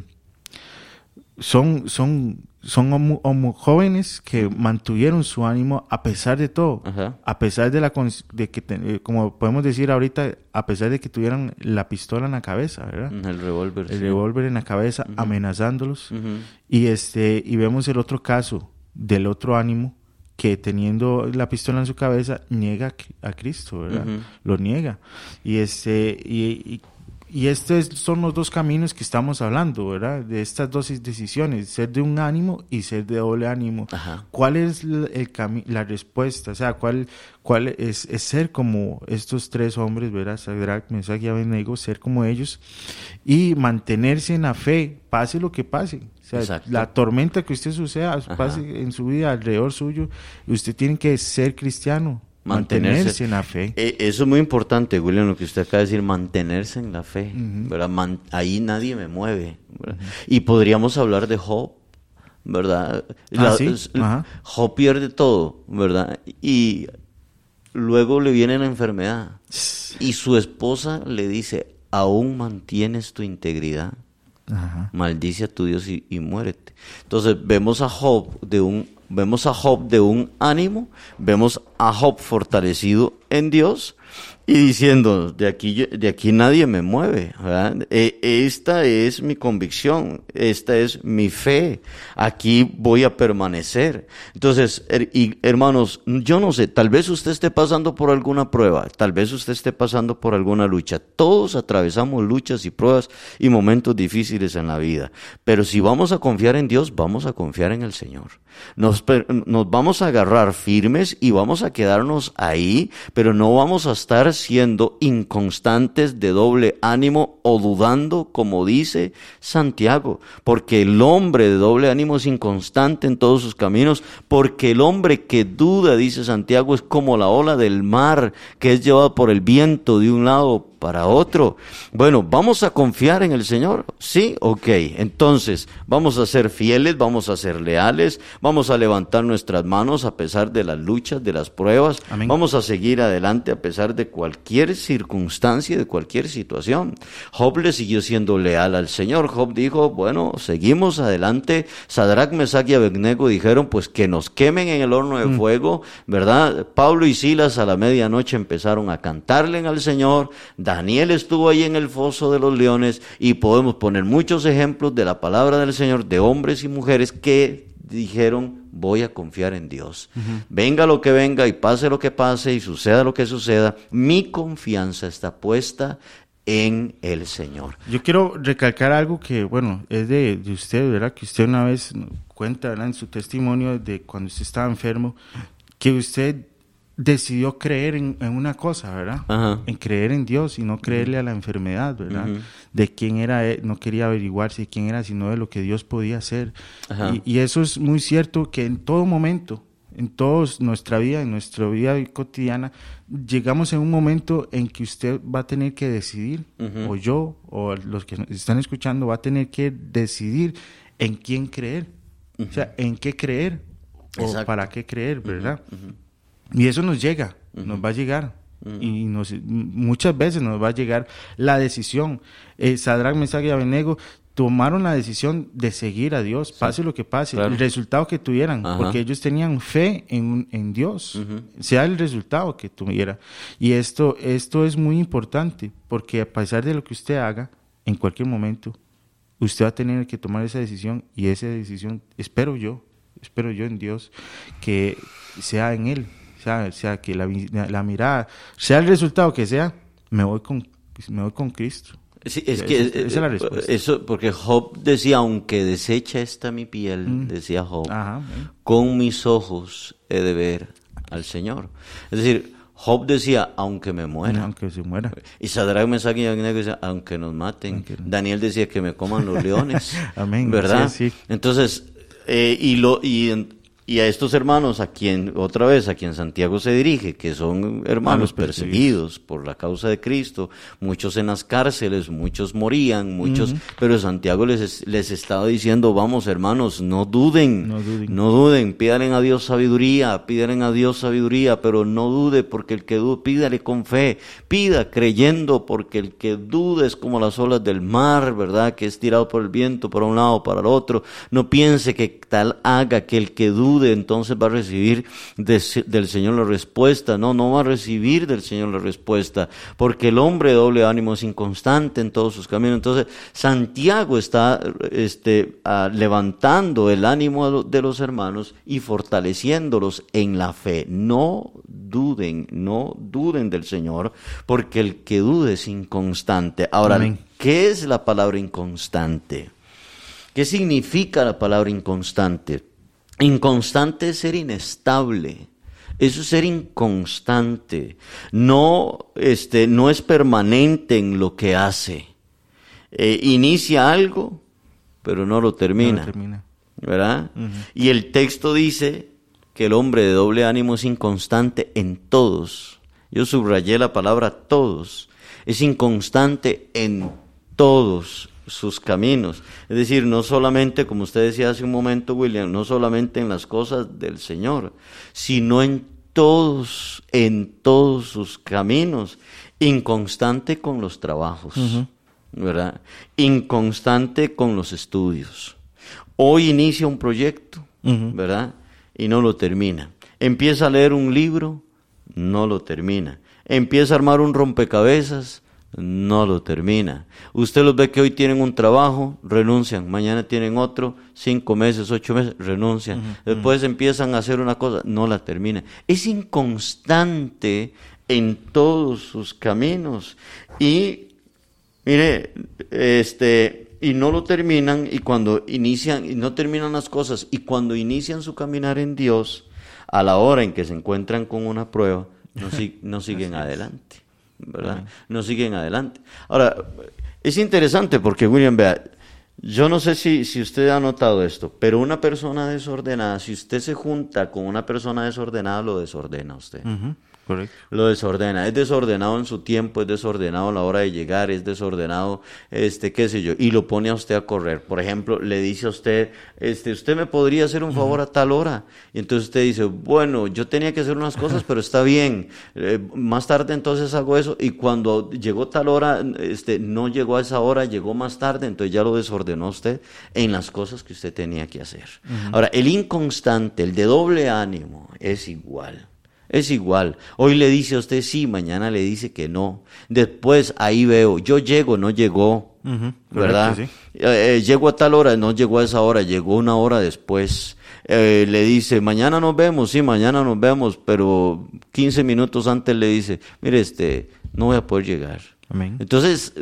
son, son son jóvenes que mantuvieron su ánimo a pesar de todo, a pesar de la de que eh, como podemos decir ahorita, a pesar de que tuvieran la pistola en la cabeza, ¿verdad? El revólver. El revólver en la cabeza amenazándolos. Y este y vemos el otro caso del otro ánimo que teniendo la pistola en su cabeza niega a Cristo, ¿verdad? Lo niega. Y este y y estos son los dos caminos que estamos hablando, ¿verdad? De estas dos decisiones, ser de un ánimo y ser de doble ánimo. ¿Cuál es el, la respuesta? O sea, ¿cuál, cuál es, es, ser como estos tres hombres, ¿verdad? Sadrach, Mesach y Abednego, ser como ellos y mantenerse en la fe, pase lo que pase. O sea, la tormenta que usted suceda, pase en su vida alrededor suyo, usted tiene que ser cristiano mantenerse, en la fe. Eh, eso es muy importante, William, lo que usted acaba de decir, mantenerse en la fe. ahí nadie me mueve. Y podríamos hablar de Job, ¿verdad? Ah, Job pierde todo, ¿verdad? Y luego le viene la enfermedad. Y su esposa le dice, aún mantienes tu integridad. Maldice a tu Dios y, y muérete. Entonces vemos a Job de un Vemos a Job de un ánimo, vemos a Job fortalecido en Dios, y diciendo, de aquí, de aquí nadie me mueve. E, esta es mi convicción, esta es mi fe, aquí voy a permanecer. Entonces, hermanos, yo no sé, tal vez usted esté pasando por alguna prueba, tal vez usted esté pasando por alguna lucha. Todos atravesamos luchas y pruebas y momentos difíciles en la vida. Pero si vamos a confiar en Dios, vamos a confiar en el Señor. Nos, nos vamos a agarrar firmes y vamos a quedarnos ahí, pero no vamos a estar siendo inconstantes de doble ánimo o dudando, como dice Santiago, porque el hombre de doble ánimo es inconstante en todos sus caminos, porque el hombre que duda, dice Santiago, es como la ola del mar que es llevada por el viento de un lado para otro. Bueno, ¿vamos a confiar en el Señor? Sí, ok. Entonces, vamos a ser fieles, vamos a ser leales, vamos a levantar nuestras manos a pesar de las luchas, de las pruebas. Vamos a seguir adelante a pesar de cualquier circunstancia, de cualquier situación. Job le siguió siendo leal al Señor. Job dijo, bueno, seguimos adelante. Sadrach, Mesach y Abednego dijeron, pues que nos quemen en el horno de mm. fuego, ¿verdad? Pablo y Silas a la medianoche empezaron a cantarle al Señor. Daniel estuvo ahí en el foso de los leones y podemos poner muchos ejemplos de la palabra del Señor de hombres y mujeres que dijeron voy a confiar en Dios. Venga lo que venga y pase lo que pase y suceda lo que suceda, mi confianza está puesta en el Señor. Yo quiero recalcar algo que, bueno, es de, usted, ¿verdad? Que usted una vez cuenta, ¿verdad? En su testimonio de cuando usted estaba enfermo, que usted decidió creer en, una cosa, ¿verdad? En creer en Dios y no creerle a la enfermedad, ¿verdad? De quién era, él, no quería averiguarse de quién era, sino de lo que Dios podía hacer. Y, eso es muy cierto que en todo momento, en toda nuestra vida, en nuestra vida cotidiana, llegamos en un momento en que usted va a tener que decidir, o yo, o los que están escuchando, va a tener que decidir en quién creer. O sea, en qué creer, o para qué creer, ¿verdad? Y eso nos llega, nos va a llegar. Y nos, muchas veces nos va a llegar la decisión. Eh, Sadrach, Mesach y Abednego tomaron la decisión de seguir a Dios, pase lo que pase, el resultado que tuvieran, porque ellos tenían fe en, en Dios, sea el resultado que tuviera. Y esto, esto es muy importante, porque a pesar de lo que usted haga, en cualquier momento, usted va a tener que tomar esa decisión y esa decisión, espero yo, espero yo en Dios, que sea en Él, sea, sea que la, la, mirada, sea el resultado que sea, me voy con, me voy con Cristo. Sí, es que esa, es la respuesta. Eso, porque Job decía, aunque desecha esta mi piel, mm. decía Job, con mis ojos he de ver al Señor. Es decir, Job decía, aunque me muera. Aunque se muera. Y Sadrach, Mesach y decía, aunque nos maten. Daniel decía que me coman los leones. Amén. ¿Verdad? Sí, Entonces, eh, y, lo, y y a estos hermanos, a quien, otra vez, a quien Santiago se dirige, que son hermanos perseguidos por la causa de Cristo, muchos en las cárceles, muchos morían, muchos, pero Santiago les, les estaba diciendo, vamos hermanos, no duden, no duden, no duden, pídalen a Dios sabiduría, pídalen a Dios sabiduría, pero no dude, porque el que dude, pídale con fe, pida creyendo, porque el que dude es como las olas del mar, ¿verdad? Que es tirado por el viento, para un lado, para el otro, no piense que tal haga que el que dude entonces va a recibir del Señor la respuesta. No, no va a recibir del Señor la respuesta, porque el hombre de doble ánimo es inconstante en todos sus caminos. Entonces, Santiago está este, ah, levantando el ánimo de los hermanos y fortaleciéndolos en la fe. No duden, no duden del Señor, porque el que dude es inconstante. Ahora, ¿qué es la palabra inconstante? ¿Qué significa la palabra inconstante? Inconstante es ser inestable. Eso es ser inconstante. No, este, no es permanente en lo que hace. Eh, inicia algo, pero no lo termina. ¿Verdad? Y el texto dice que el hombre de doble ánimo es inconstante en todos. Yo subrayé la palabra todos. Es inconstante en todos sus caminos. Es decir, no solamente, como usted decía hace un momento, William, no solamente en las cosas del Señor, sino en todos, en todos sus caminos. Inconstante con los trabajos, ¿verdad? Inconstante con los estudios. Hoy inicia un proyecto, ¿verdad? Y no lo termina. Empieza a leer un libro, no lo termina. Empieza a armar un rompecabezas, no lo termina. Usted los ve que hoy tienen un trabajo, renuncian, mañana tienen otro, cinco meses, ocho meses, renuncian. Después empiezan a hacer una cosa, no la termina. Es inconstante en todos sus caminos. Y, mire, este, y no lo terminan, y cuando inician, y no terminan las cosas, y cuando inician su caminar en Dios, a la hora en que se encuentran con una prueba, no, no siguen adelante. ¿Verdad? No siguen adelante. Ahora, es interesante porque, William, vea, yo no sé si, si usted ha notado esto, pero una persona desordenada, si usted se junta con una persona desordenada, lo desordena usted. Lo desordena. Es desordenado en su tiempo, es desordenado a la hora de llegar, es desordenado, este, qué sé yo, y lo pone a usted a correr. Por ejemplo, le dice a usted, este, usted me podría hacer un favor a tal hora. Y entonces usted dice, bueno, yo tenía que hacer unas cosas, pero está bien. Eh, más tarde entonces hago eso. Y cuando llegó tal hora, este, no llegó a esa hora, llegó más tarde, entonces ya lo desordenó usted en las cosas que usted tenía que hacer. Ahora, el inconstante, el de doble ánimo, es igual. Es igual. Hoy le dice a usted sí, mañana le dice que no. Después ahí veo, yo llego, no llegó. ¿Verdad? Eh, eh, llego a tal hora, no llegó a esa hora, llegó una hora después. Eh, le dice, mañana nos vemos, sí, mañana nos vemos, pero 15 minutos antes le dice, mire, este, no voy a poder llegar. Entonces,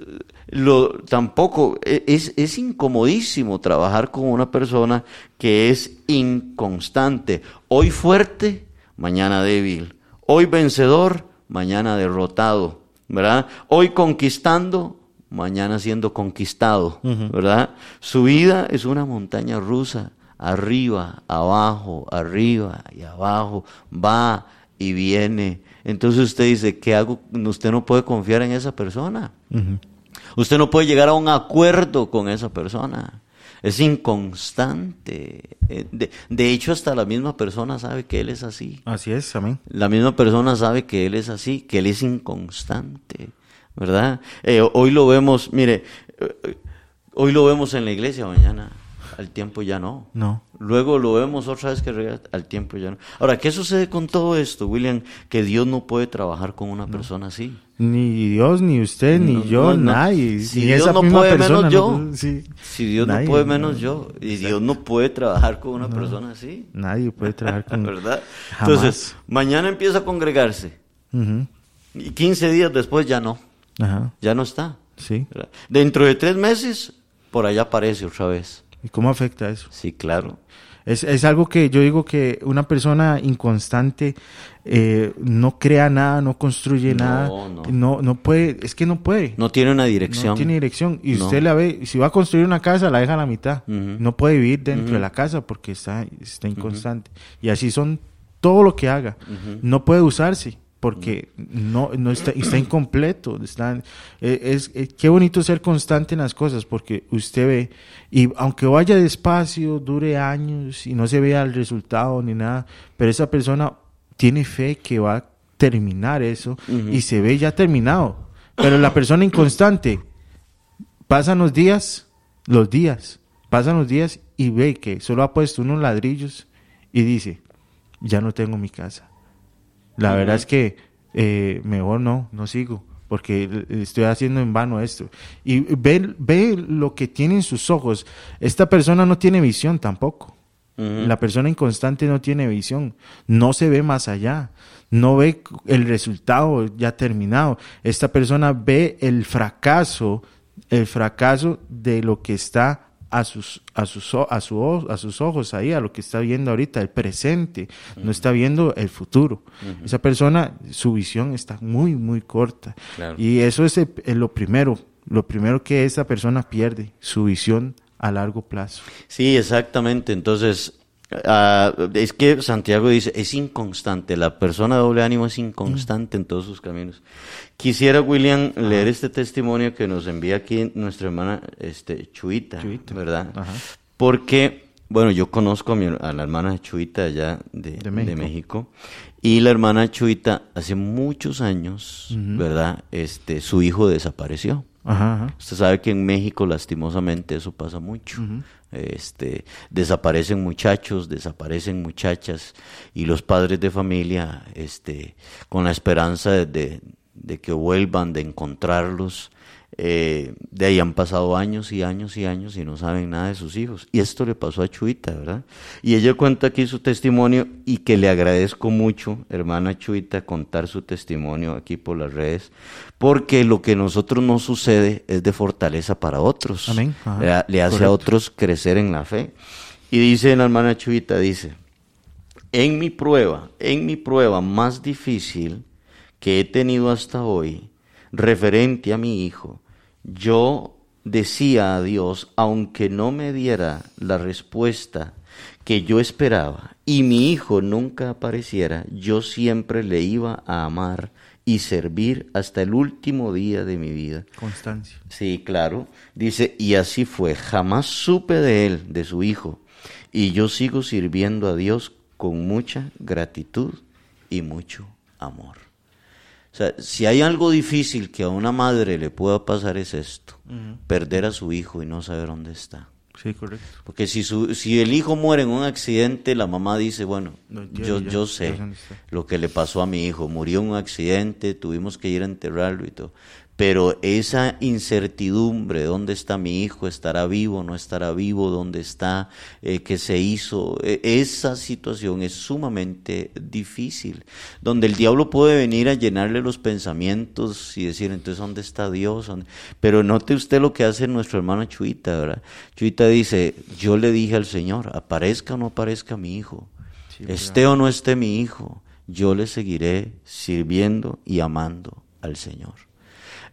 lo, tampoco e, es, es incomodísimo trabajar con una persona que es inconstante. Hoy fuerte, mañana débil. Hoy vencedor, mañana derrotado, ¿verdad? Hoy conquistando, mañana siendo conquistado, ¿verdad? Su vida es una montaña rusa, arriba, abajo, arriba y abajo, va y viene. Entonces usted dice, ¿qué hago? Usted no puede confiar en esa persona. Usted no puede llegar a un acuerdo con esa persona es inconstante. Eh, de, hecho, hasta la misma persona sabe que él es así. Así es, amén. La misma persona sabe que él es así, que él es inconstante, ¿verdad? Eh, hoy lo vemos, mire, eh, hoy lo vemos en la iglesia, mañana al tiempo ya no. No. Luego lo vemos otra vez que al tiempo ya no. Ahora, ¿qué sucede con todo esto, William? Que Dios no puede trabajar con una persona así. Ni Dios, ni usted, ni yo, nadie. Si Dios no puede menos yo. Si Dios no puede menos yo. Y Dios no puede trabajar con una persona así. Nadie puede trabajar con ¿Verdad? Entonces, mañana empieza a congregarse. Y 15 días después ya no. Ya no está. Sí. Dentro de tres meses, por allá aparece otra vez. ¿Y cómo afecta eso? Sí, claro. Es, es algo que yo digo que una persona inconstante eh, no crea nada, no construye nada, no. no. puede, es que no puede. No tiene una dirección. No tiene dirección. Y usted la ve, si va a construir una casa, la deja a la mitad. No puede vivir dentro de la casa porque está, está inconstante. Y así son todo lo que haga. No puede usarse porque no, no está, está incompleto. Está, eh, es, eh, qué bonito ser constante en las cosas, porque usted ve, y aunque vaya despacio, dure años y no se vea el resultado ni nada, pero esa persona tiene fe que va a terminar eso y se ve ya terminado. Pero la persona inconstante, pasan los días, los días, pasan los días y ve que solo ha puesto unos ladrillos y dice, ya no tengo mi casa la verdad es que eh, mejor no, no sigo, porque estoy haciendo en vano esto. Y ve, ve lo que tiene en sus ojos. Esta persona no tiene visión tampoco. La persona inconstante no tiene visión, no se ve más allá, no ve el resultado ya terminado. Esta persona ve el fracaso, el fracaso de lo que está a sus, a sus, a, su, a sus ojos ahí, a lo que está viendo ahorita, el presente, no está viendo el futuro. Esa persona, su visión está muy, muy corta. Y eso es lo primero, lo primero que esa persona pierde, su visión a largo plazo. Sí, exactamente. Entonces, Ah, es que Santiago dice, es inconstante, la persona de doble ánimo es inconstante en todos sus caminos. Quisiera, William, leer este testimonio que nos envía aquí nuestra hermana este, Chuita, ¿verdad? Porque, bueno, yo conozco a, la hermana Chuita allá de, México. y la hermana Chuita hace muchos años, ¿verdad? Este, su hijo desapareció. Usted sabe que en México lastimosamente eso pasa mucho. Este, desaparecen muchachos, desaparecen muchachas y los padres de familia, este, con la esperanza de, de que vuelvan, de encontrarlos, eh, de ahí han pasado años y años y años y no saben nada de sus hijos. Y esto le pasó a Chuita, ¿verdad? Y ella cuenta aquí su testimonio y que le agradezco mucho, hermana Chuita, contar su testimonio aquí por las redes, porque lo que a nosotros nos sucede es de fortaleza para otros. Amén. le hace a otros crecer en la fe. Y dice la hermana Chuita, dice, en mi prueba, en mi prueba más difícil que he tenido hasta hoy, referente a mi hijo, yo decía a Dios, aunque no me diera la respuesta que yo esperaba y mi hijo nunca apareciera, yo siempre le iba a amar y servir hasta el último día de mi vida. Constancia. Sí, claro. Dice, y así fue, jamás supe de él, de su hijo, y yo sigo sirviendo a Dios con mucha gratitud y mucho amor. O sea, si hay algo difícil que a una madre le pueda pasar es esto, perder a su hijo y no saber dónde está. Sí, correcto. Porque si, su, si el hijo muere en un accidente, la mamá dice, bueno, yo, yo sé lo que le pasó a mi hijo, murió en un accidente, tuvimos que ir a enterrarlo y todo pero esa incertidumbre, ¿dónde está mi hijo? ¿Estará vivo? ¿No estará vivo? ¿Dónde está? Eh, ¿Qué se hizo? E, esa situación es sumamente difícil, donde el diablo puede venir a llenarle los pensamientos y decir, entonces, ¿dónde está Dios? Pero note usted lo que hace nuestro hermano Chuita, ¿verdad? Chuita dice, yo le dije al Señor, aparezca o no aparezca mi hijo, esté o no esté mi hijo, yo le seguiré sirviendo y amando al Señor.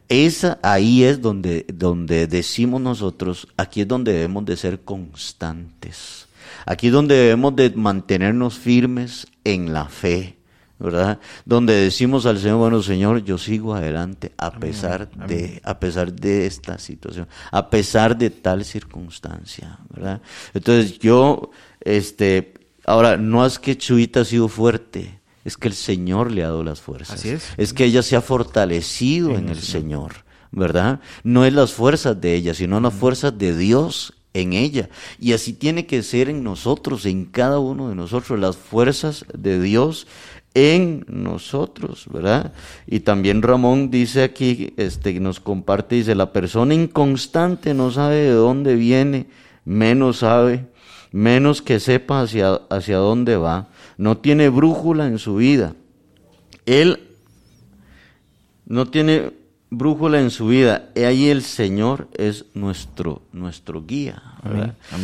Esa, ahí es donde, donde decimos nosotros, aquí es donde debemos de ser constantes. Aquí es donde debemos de mantenernos firmes en la fe, ¿verdad? Donde decimos al Señor, bueno, Señor, yo sigo adelante a pesar de a pesar de esta situación, a pesar de tal circunstancia, ¿verdad? Entonces, yo este ahora no es que Chuita ha sido fuerte, es que el Señor le ha dado las fuerzas. Así es. Es que ella se ha fortalecido en, el Señor. ¿verdad? No es las fuerzas de ella, sino las fuerzas de Dios en ella. Y así tiene que ser en nosotros, en cada uno de nosotros, las fuerzas de Dios en nosotros, ¿verdad? Y también Ramón dice aquí, este, nos comparte, dice, la persona inconstante no sabe de dónde viene, menos sabe, menos que sepa hacia, hacia dónde va no tiene brújula en su vida. Él no tiene brújula en su vida. Y ahí el Señor es nuestro, nuestro guía.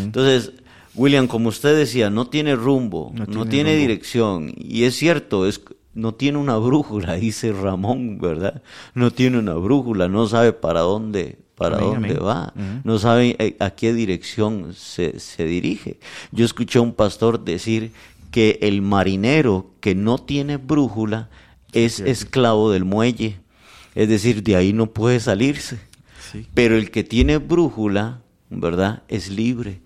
Entonces, William, como usted decía, no tiene rumbo, no, tiene, dirección. Y es cierto, es, no tiene una brújula, dice Ramón, ¿verdad? No tiene una brújula, no sabe para dónde, para dónde va, no sabe eh, a, qué dirección se, se, dirige. Yo escuché a un pastor decir que el marinero que no tiene brújula es esclavo del muelle, es decir, de ahí no puede salirse. Pero el que tiene brújula, ¿verdad? Es libre.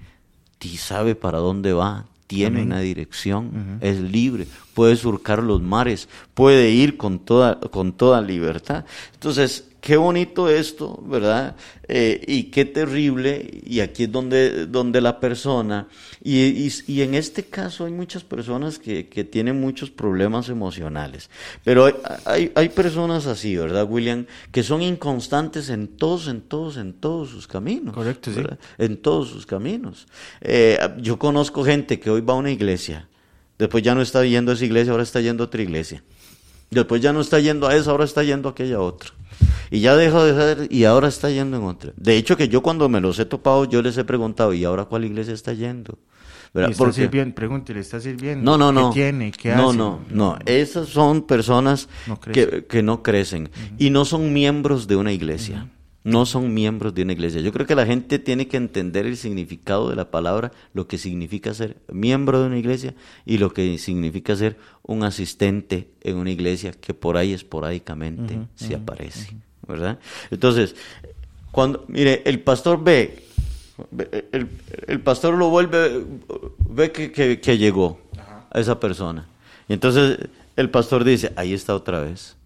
Y sabe para dónde va, tiene una dirección, es libre, puede surcar los mares, puede ir con toda, con toda libertad. Entonces, qué bonito esto, ¿verdad? Eh, y qué terrible, y aquí es donde, donde la persona, y, y, en este caso hay muchas personas que, que, tienen muchos problemas emocionales, pero hay, hay, personas así, ¿verdad, William? Que son inconstantes en todos, en todos, en todos sus caminos. Correcto, sí. En todos sus caminos. Eh, yo conozco gente que hoy va a una iglesia, después ya no está yendo a esa iglesia, ahora está yendo a otra iglesia. Después ya no está yendo a esa, ahora está yendo a aquella otra. Y ya dejó de ser y ahora está yendo en otra. De hecho que yo cuando me los he topado, yo les he preguntado, ¿y ahora cuál iglesia está yendo? ¿Y está sirviendo? Pregúntele, ¿está sirviendo? No, no, no. ¿Qué tiene? ¿Qué no, No, no, Esas son personas que, que, no crecen y no son miembros de una iglesia no son miembros de una iglesia. Yo creo que la gente tiene que entender el significado de la palabra, lo que significa ser miembro de una iglesia y lo que significa ser un asistente en una iglesia que por ahí esporádicamente se aparece, ¿verdad? Entonces, cuando, mire, el pastor ve, el, pastor lo vuelve, ve que, que, llegó a esa persona. Y entonces el pastor dice, ahí está otra vez.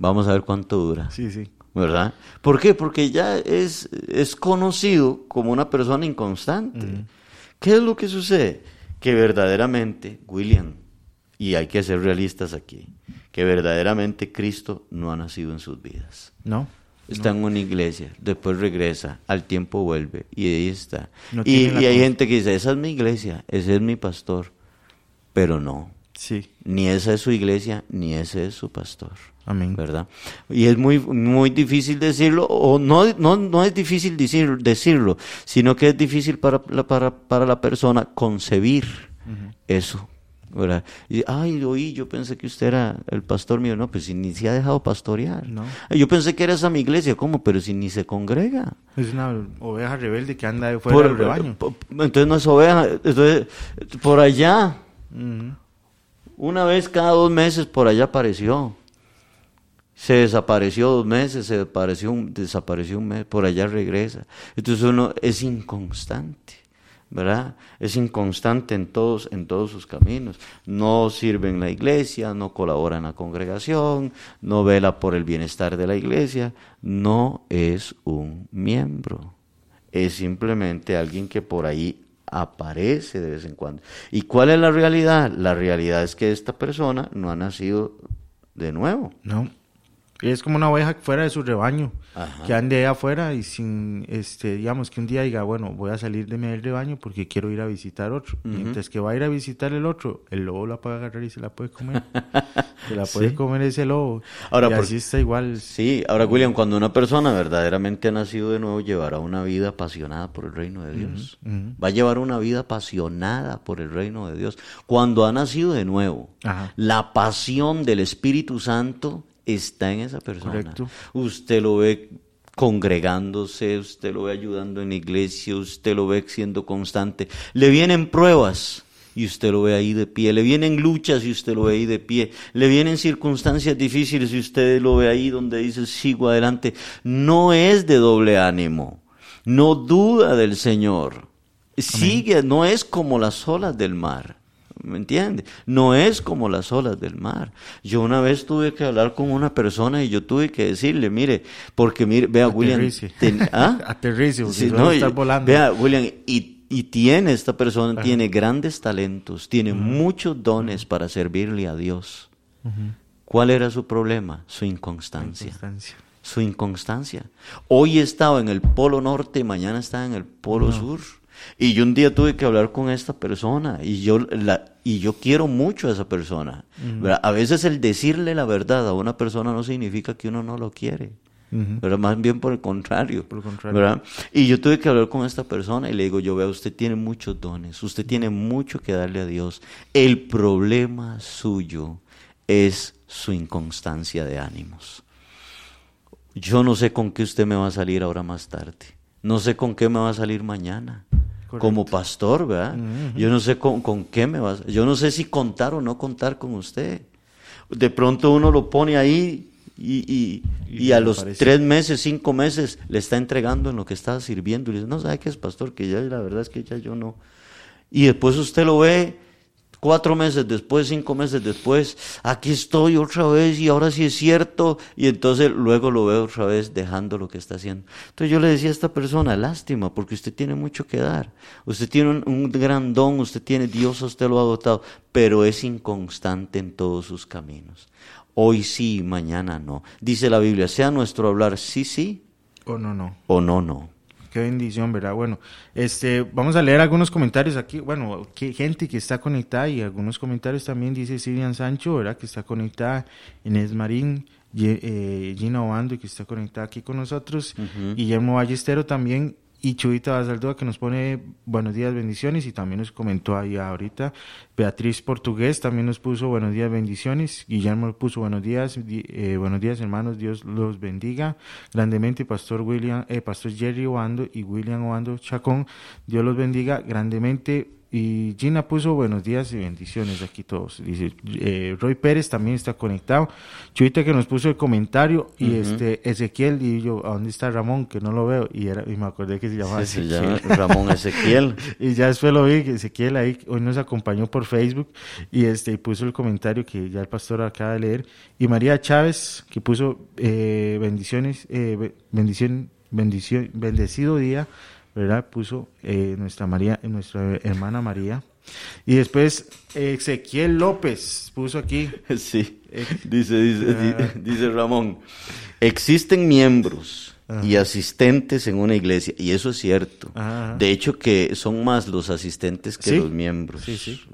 Vamos a ver cuánto dura. Sí, sí ¿verdad? ¿Por qué? Porque ya es, es conocido como una persona inconstante. ¿Qué es lo que sucede? Que verdaderamente, William, y hay que ser realistas aquí, que verdaderamente Cristo no ha nacido en sus vidas. No. Está en una iglesia, después regresa, al tiempo vuelve y ahí está. y, y hay gente que dice, esa es mi iglesia, ese es mi pastor, pero no. Sí. Ni esa es su iglesia, ni ese es su pastor. Amén. ¿Verdad? Y es muy, muy difícil decirlo, o no, no, no es difícil decir, decirlo, sino que es difícil para, la, para, para la persona concebir eso. ¿verdad? Y, ay, oí, yo pensé que usted era el pastor mío. No, pues si ni se ha dejado pastorear. No. Yo pensé que era esa mi iglesia. ¿Cómo? Pero si ni se congrega. Es una oveja rebelde que anda de fuera del rebaño. entonces no es oveja. Entonces, por allá. Una vez cada dos meses por allá apareció. Se desapareció dos meses, se desapareció un, desapareció un mes, por allá regresa. Entonces uno es inconstante, ¿verdad? Es inconstante en todos, en todos sus caminos. No sirve en la iglesia, no colabora en la congregación, no vela por el bienestar de la iglesia, no es un miembro. Es simplemente alguien que por ahí aparece de vez en cuando. ¿Y cuál es la realidad? La realidad es que esta persona no ha nacido de nuevo. No. Es como una oveja fuera de su rebaño, que ande afuera y sin, este, digamos, que un día diga, bueno, voy a salir de mi rebaño porque quiero ir a visitar otro. Mientras que va a ir a visitar el otro, el lobo la puede agarrar y se la puede comer. se la puede comer ese lobo. Ahora, y así está igual. Sí, ahora William, cuando una persona verdaderamente ha nacido de nuevo, llevará una vida apasionada por el reino de Dios. Va a llevar una vida apasionada por el reino de Dios. Cuando ha nacido de nuevo, la pasión del Espíritu Santo está en esa persona. Usted lo ve congregándose, usted lo ve ayudando en la iglesia, usted lo ve siendo constante. Le vienen pruebas y usted lo ve ahí de pie. Le vienen luchas y usted lo ve ahí de pie. Le vienen circunstancias difíciles y usted lo ve ahí donde dice sigo adelante. No es de doble ánimo. No duda del Señor. Sigue, no es como las olas del mar. ¿Me entiende? No es como las olas del mar. Yo una vez tuve que hablar con una persona y yo tuve que decirle, mire, porque mire, vea, William, ¿ah? Aterrice, volando. Vea, William, y, y tiene, esta persona tiene grandes talentos, tiene muchos dones para servirle a Dios. ¿Cuál era su problema? Su inconstancia. Su inconstancia. Hoy estaba en el polo norte y mañana está en el polo sur. Y yo un día tuve que hablar con esta persona y yo, la, y yo quiero mucho a esa persona. A veces el decirle la verdad a una persona no significa que uno no lo quiere. pero Más bien por el contrario. Por el contrario. Y yo tuve que hablar con esta persona y le digo, yo veo, usted tiene muchos dones, usted tiene mucho que darle a Dios. El problema suyo es su inconstancia de ánimos. Yo no sé con qué usted me va a salir ahora más tarde. No sé con qué me va a salir mañana como pastor, ¿verdad? Yo no sé con, qué me vas, yo no sé si contar o no contar con usted. De pronto uno lo pone ahí y, y, a los tres meses, cinco meses, le está entregando en lo que está sirviendo y le dice, no, ¿sabe qué es pastor? Que ya la verdad es que ya yo no. Y después usted lo ve Cuatro meses después, cinco meses después, aquí estoy otra vez y ahora sí es cierto. Y entonces luego lo veo otra vez dejando lo que está haciendo. Entonces yo le decía a esta persona, lástima, porque usted tiene mucho que dar. Usted tiene un, gran don, usted tiene, Dios usted lo ha dotado, pero es inconstante en todos sus caminos. Hoy sí, mañana no. Dice la Biblia, sea nuestro hablar sí, sí. O no, no. O no, no. Qué bendición, ¿verdad? Bueno, este, vamos a leer algunos comentarios aquí. Bueno, que, gente que está conectada y algunos comentarios también dice Sirian Sancho, ¿verdad? Que está conectada. Inés Marín, eh, Gina Obando, que está conectada aquí con nosotros. Guillermo Ballestero también y Chubita Basaldúa que nos pone buenos días, bendiciones y también nos comentó ahí ahorita. Beatriz Portugués también nos puso buenos días, bendiciones. Guillermo puso buenos días, eh, buenos días hermanos, Dios los bendiga grandemente. Pastor William, eh, Pastor Jerry Obando y William Obando Chacón, Dios los bendiga grandemente. Y Gina puso buenos días y bendiciones aquí todos. Dice, eh, Roy Pérez también está conectado. Chuita que nos puso el comentario y este Ezequiel y yo, ¿a dónde está Ramón? Que no lo veo y, era, y me acordé que se llamaba Ezequiel. Ramón Ezequiel. y ya después lo vi, que Ezequiel ahí hoy nos acompañó por Facebook y este y puso el comentario que ya el pastor acaba de leer. Y María Chávez que puso eh, bendiciones, eh, bendición, bendición, bendecido día ¿verdad? Puso eh, nuestra María, nuestra hermana María. Y después Ezequiel López puso aquí. Sí, dice, dice, ah. dice Ramón, existen miembros y asistentes en una iglesia, y eso es cierto. De hecho, que son más los asistentes que los miembros,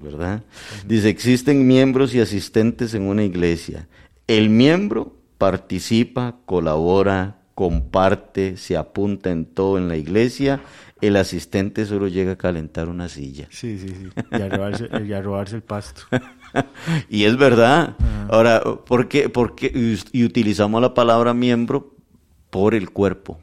¿verdad? Dice, existen miembros y asistentes en una iglesia. El miembro participa, colabora, comparte, se apunta en todo en la iglesia, el asistente solo llega a calentar una silla. Sí, sí, sí. Y a robarse, el pasto. y es verdad. Ahora, ¿por qué, y utilizamos la palabra miembro por el cuerpo?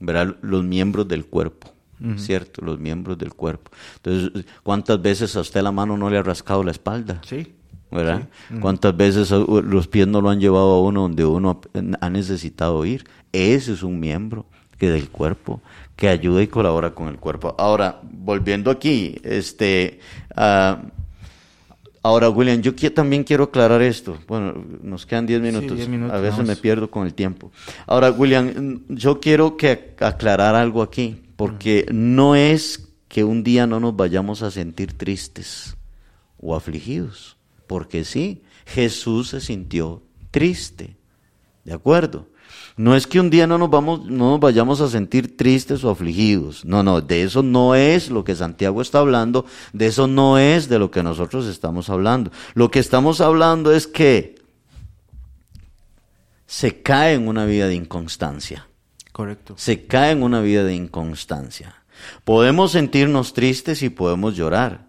¿Verdad? Los miembros del cuerpo. ¿Cierto? Los miembros del cuerpo. Entonces, ¿cuántas veces a usted la mano no le ha rascado la espalda? Sí. ¿verdad? ¿Cuántas veces los pies no lo han llevado a uno donde uno ha necesitado ir? Ese es un miembro que del cuerpo que ayuda y colabora con el cuerpo. Ahora, volviendo aquí, este, uh, ahora William, yo también quiero aclarar esto. Bueno, nos quedan 10 minutos. minutos. A veces me pierdo con el tiempo. Ahora, William, yo quiero que aclarar algo aquí, porque no es que un día no nos vayamos a sentir tristes o afligidos, porque sí, Jesús se sintió triste, ¿de acuerdo? No es que un día no nos, vamos, no nos vayamos a sentir tristes o afligidos. No, no, de eso no es lo que Santiago está hablando, de eso no es de lo que nosotros estamos hablando. Lo que estamos hablando es que se cae en una vida de inconstancia. Correcto. Se cae en una vida de inconstancia. Podemos sentirnos tristes y podemos llorar,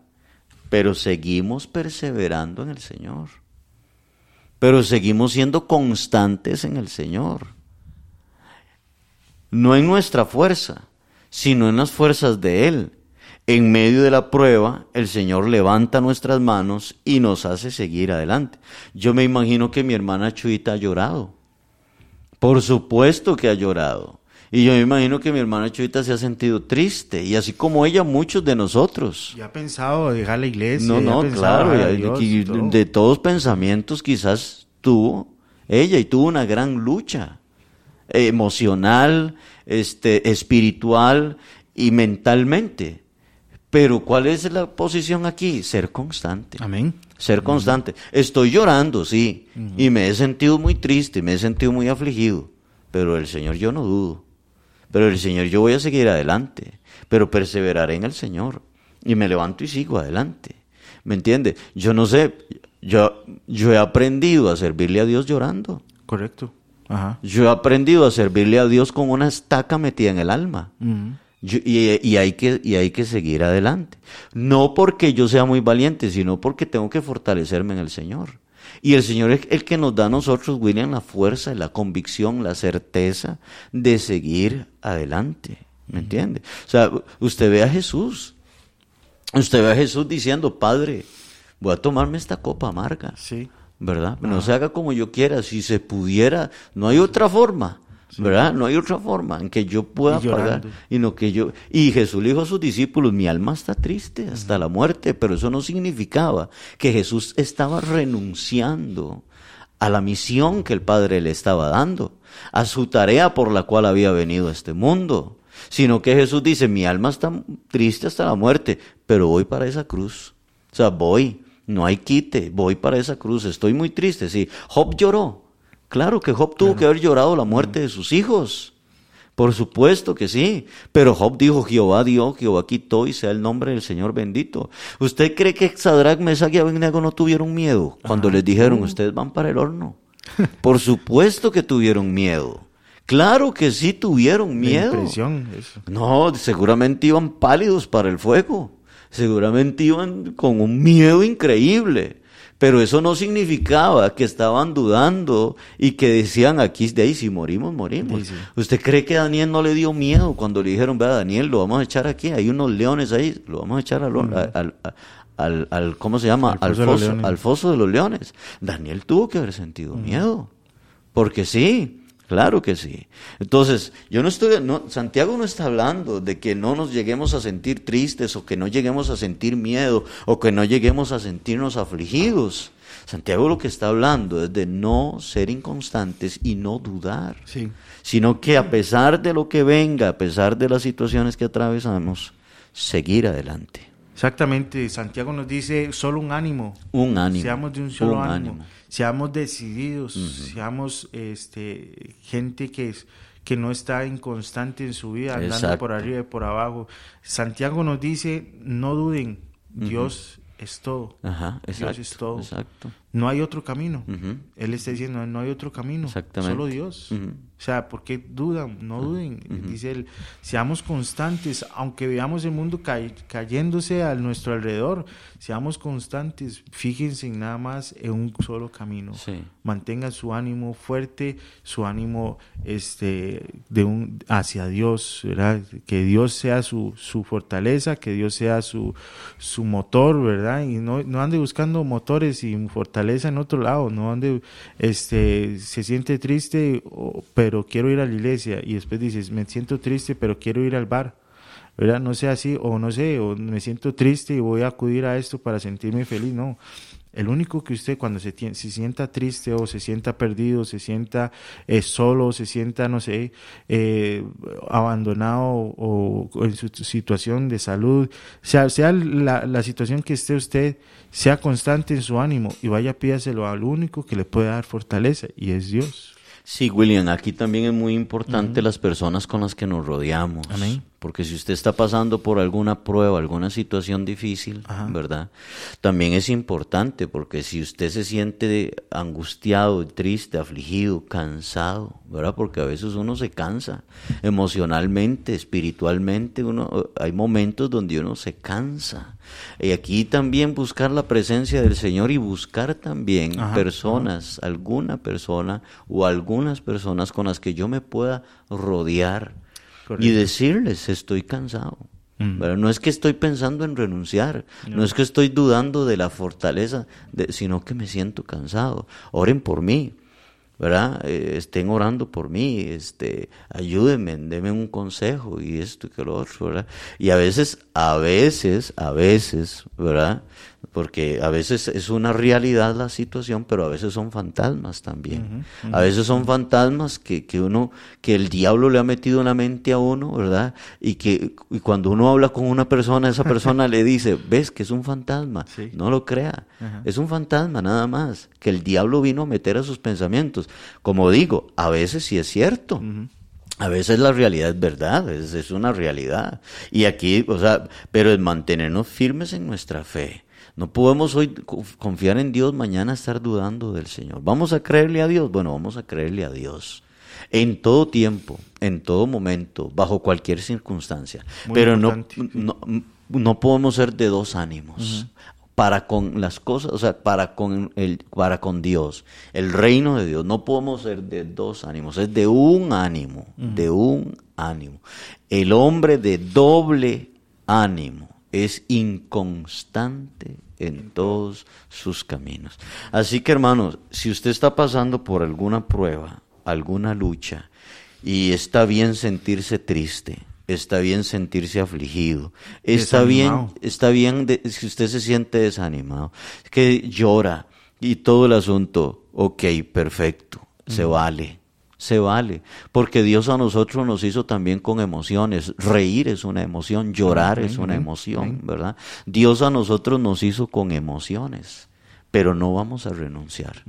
pero seguimos perseverando en el Señor. Pero seguimos siendo constantes en el Señor no en nuestra fuerza, sino en las fuerzas de Él. En medio de la prueba, el Señor levanta nuestras manos y nos hace seguir adelante. Yo me imagino que mi hermana Chuita ha llorado. Por supuesto que ha llorado. Y yo me imagino que mi hermana Chuita se ha sentido triste. Y así como ella, muchos de nosotros. Ya ha pensado dejar la iglesia. No, no, claro. de todos pensamientos quizás tuvo ella y tuvo una gran lucha emocional, este, espiritual y mentalmente. Pero ¿cuál es la posición aquí? Ser constante. Amén. Ser constante. Estoy llorando, sí, y me he sentido muy triste, me he sentido muy afligido, pero el Señor yo no dudo. Pero el Señor yo voy a seguir adelante, pero perseveraré en el Señor y me levanto y sigo adelante. ¿Me entiende? Yo no sé, yo, yo he aprendido a servirle a Dios llorando. Correcto. Yo he aprendido a servirle a Dios con una estaca metida en el alma. y, hay que, y hay que seguir adelante. No porque yo sea muy valiente, sino porque tengo que fortalecerme en el Señor. Y el Señor es el que nos da a nosotros, William, la fuerza, la convicción, la certeza de seguir adelante. ¿Me entiende? O sea, usted ve a Jesús. Usted ve a Jesús diciendo, Padre, voy a tomarme esta copa amarga. Sí. ¿Verdad? No se haga como yo quiera, si se pudiera, no hay otra forma, ¿verdad? No hay otra forma en que yo pueda pagar y no que yo y Jesús le dijo a sus discípulos, mi alma está triste hasta la muerte, pero eso no significaba que Jesús estaba renunciando a la misión que el Padre le estaba dando, a su tarea por la cual había venido a este mundo, sino que Jesús dice, mi alma está triste hasta la muerte, pero voy para esa cruz. O sea, voy, no hay quite, voy para esa cruz, estoy muy triste. Sí, Job lloró. Claro que Job tuvo que haber llorado la muerte de sus hijos. Por supuesto que sí. Pero Job dijo, Jehová dio, Jehová quitó y sea el nombre del Señor bendito. ¿Usted cree que Sadrach, Mesach y Abednego no tuvieron miedo cuando les dijeron, ustedes van para el horno? Por supuesto que tuvieron miedo. Claro que sí tuvieron miedo. No, seguramente iban pálidos para el fuego seguramente iban con un miedo increíble. Pero eso no significaba que estaban dudando y que decían aquí, de ahí, si morimos, morimos. ¿Usted cree que Daniel no le dio miedo cuando le dijeron, vea, Daniel, lo vamos a echar aquí, hay unos leones ahí, lo vamos a echar al, al, al, ¿cómo se llama? Al foso, al foso, de los leones. Daniel tuvo que haber sentido miedo. Porque sí, claro que sí. Entonces, yo no estoy, no, Santiago no está hablando de que no nos lleguemos a sentir tristes o que no lleguemos a sentir miedo o que no lleguemos a sentirnos afligidos. Santiago lo que está hablando es de no ser inconstantes y no dudar, sí. sino que a pesar de lo que venga, a pesar de las situaciones que atravesamos, seguir adelante. Exactamente, Santiago nos dice solo un ánimo. Un ánimo. Seamos de un solo ánimo. Seamos decididos, seamos este, gente que, que no está inconstante en su vida, andando por arriba y por abajo. Santiago nos dice, no duden, Dios es todo. Ajá, Dios es todo. No hay otro camino. Él está diciendo, no hay otro camino. Solo Dios. O sea, ¿por qué dudan? No duden. Dice él, seamos constantes, aunque veamos el mundo cayéndose a nuestro alrededor, seamos constantes, fíjense nada más en un solo camino. Mantengan su ánimo fuerte, su ánimo este, de un, hacia Dios, ¿verdad? Que Dios sea su, su fortaleza, que Dios sea su, su motor, ¿verdad? Y no, no ande buscando motores y en otro lado, no ande, este, se siente triste, pero quiero ir a la iglesia y después dices, me siento triste, pero quiero ir al bar. ¿verdad? No sea así, o no sé, o me siento triste y voy a acudir a esto para sentirme feliz, no. El único que usted cuando se, se sienta triste o se sienta perdido, se sienta eh, solo, se sienta, no sé, eh, abandonado o, en su situación de salud, sea, sea la, la, situación que esté usted, sea constante en su ánimo y vaya pídaselo al único que le puede dar fortaleza y es Dios. Sí, William, aquí también es muy importante las personas con las que nos rodeamos. Amén. Porque si usted está pasando por alguna prueba, alguna situación difícil, ¿verdad? También es importante porque si usted se siente angustiado, triste, afligido, cansado, ¿verdad? Porque a veces uno se cansa emocionalmente, espiritualmente, uno hay momentos donde uno se cansa. Y aquí también buscar la presencia del Señor y buscar también personas, alguna persona o algunas personas con las que yo me pueda rodear y decirles, estoy cansado. No es que estoy pensando en renunciar, no. es que estoy dudando de la fortaleza, sino que me siento cansado. Oren por mí, ¿verdad? Eh, estén orando por mí, este, ayúdenme, denme un consejo y esto y que lo otro, ¿verdad? Y a veces, a veces, a veces, ¿verdad? Porque a veces es una realidad la situación, pero a veces son fantasmas también. A veces son fantasmas que, que, uno, que el diablo le ha metido en la mente a uno, ¿verdad? Y que y cuando uno habla con una persona, esa persona le dice, ves que es un fantasma, no lo crea, es un fantasma nada más, que el diablo vino a meter a sus pensamientos. Como digo, a veces sí es cierto. A veces la realidad es verdad, es, es, una realidad. Y aquí, o sea, pero es mantenernos firmes en nuestra fe. No podemos hoy confiar en Dios, mañana estar dudando del Señor. ¿Vamos a creerle a Dios? Bueno, vamos a creerle a Dios. En todo tiempo, en todo momento, bajo cualquier circunstancia. Pero no, no, podemos ser de dos ánimos. Para con las cosas, o sea, para con, el, para con Dios, el reino de Dios, no podemos ser de dos ánimos, es de un ánimo, de un ánimo. El hombre de doble ánimo es inconstante en todos sus caminos. Así que hermanos, si usted está pasando por alguna prueba, alguna lucha, y está bien sentirse triste, está bien sentirse afligido, está bien, está bien si usted se siente desanimado, que llora y todo el asunto, ok, perfecto, se vale se vale, porque Dios a nosotros nos hizo también con emociones. Reír es una emoción, llorar es una emoción, ¿verdad? Dios a nosotros nos hizo con emociones, pero no vamos a renunciar.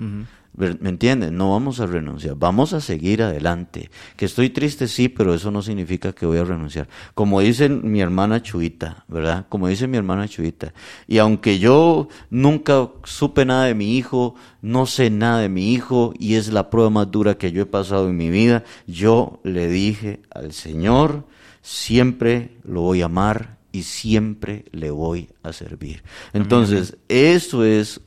¿Me entienden? No vamos a renunciar, vamos a seguir adelante. Que estoy triste, sí, pero eso no significa que voy a renunciar. Como dice mi hermana Chuita, ¿verdad? Como dice mi hermana Chuita. Y aunque yo nunca supe nada de mi hijo, no sé nada de mi hijo, y es la prueba más dura que yo he pasado en mi vida, yo le dije al Señor, siempre lo voy a amar y siempre le voy a servir. Entonces, eso es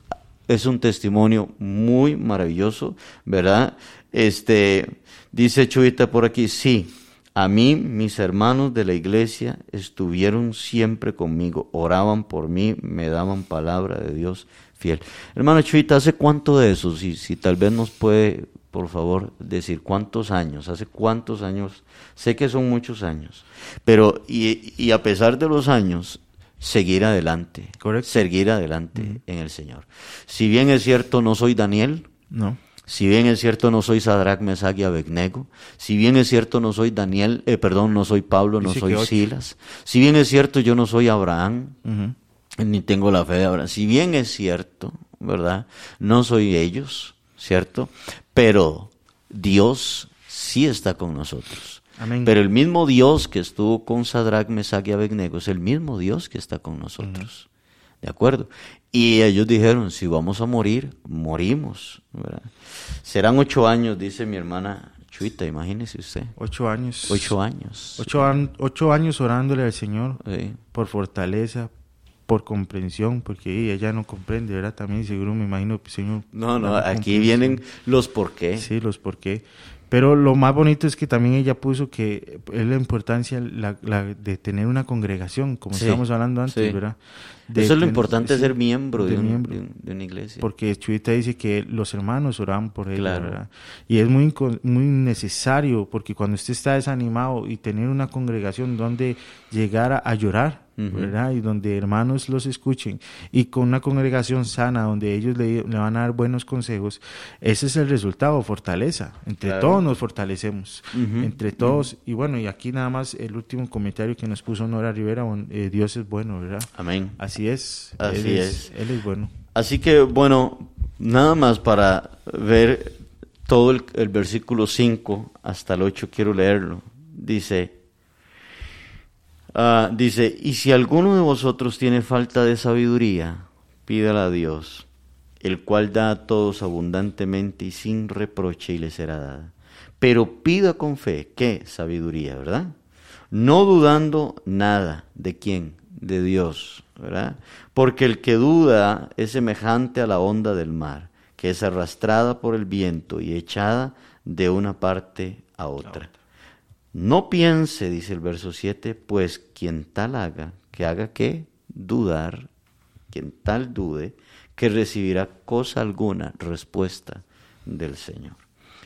es un testimonio muy maravilloso, ¿verdad? Este, dice Chuita por aquí, sí, a mí mis hermanos de la iglesia estuvieron siempre conmigo, oraban por mí, me daban palabra de Dios fiel. Hermano Chuita, ¿hace cuánto de eso? Si, si tal vez nos puede, por favor, decir cuántos años, hace cuántos años, sé que son muchos años, pero y, y a pesar de los años, seguir adelante, Correcto. seguir adelante en el Señor. Si bien es cierto, no soy Daniel, No. si bien es cierto, no soy Sadrach, Mesach y Abednego. Si bien es cierto, no soy Daniel, eh, perdón, no soy Pablo, no soy. Silas. Si bien es cierto, yo no soy Abraham, ni tengo la fe de Abraham. Si bien es cierto, ¿verdad? No soy ellos, ¿cierto? Pero Dios sí está con nosotros. Amén. Pero el mismo Dios que estuvo con Sadrach, Mesach y Abednego es el mismo Dios que está con nosotros. ¿De acuerdo? Y ellos dijeron, si vamos a morir, morimos. ¿verdad? Serán ocho años, dice mi hermana Chuita, imagínese usted. Ocho años. Ocho años. Ocho, an- ocho años orándole al Señor Sí. por fortaleza, por comprensión, porque ella no comprende, ¿verdad? También seguro me imagino, Señor. No, no, dame aquí vienen los por qué. Sí, los por qué. Pero lo más bonito es que también ella puso que es la importancia la, la de tener una congregación, como Sí, estábamos hablando antes, sí. ¿verdad? De Eso es lo importante, sí, ser miembro de, de un- miembro. de un- de una iglesia. Porque Chuita dice que los hermanos oraban por ella, Claro. ¿verdad? Y es muy, muy necesario, porque cuando usted está desanimado y tener una congregación donde llegar a, a llorar. ¿verdad? Y donde hermanos los escuchen, y con una congregación sana, donde ellos le, le van a dar buenos consejos, ese es el resultado, fortaleza. Entre Claro. todos nos fortalecemos, entre todos. Y bueno, y aquí nada más el último comentario que nos puso Nora Rivera, eh, Dios es bueno, ¿verdad? Amén. Así es. Así él es. Él es bueno. Así que, bueno, nada más para ver todo el, el versículo 5 hasta el 8, quiero leerlo. Dice, ah, dice, y si alguno de vosotros tiene falta de sabiduría, pídala a Dios, el cual da a todos abundantemente y sin reproche y le será dada. Pero pida con fe, ¿qué? Sabiduría, ¿verdad? No dudando nada. ¿De quién? De Dios, ¿verdad? Porque el que duda es semejante a la onda del mar, que es arrastrada por el viento y echada de una parte a otra. No piense, dice el verso 7, pues quien tal haga, que haga qué? Dudar, quien tal dude, que recibirá cosa alguna respuesta del Señor.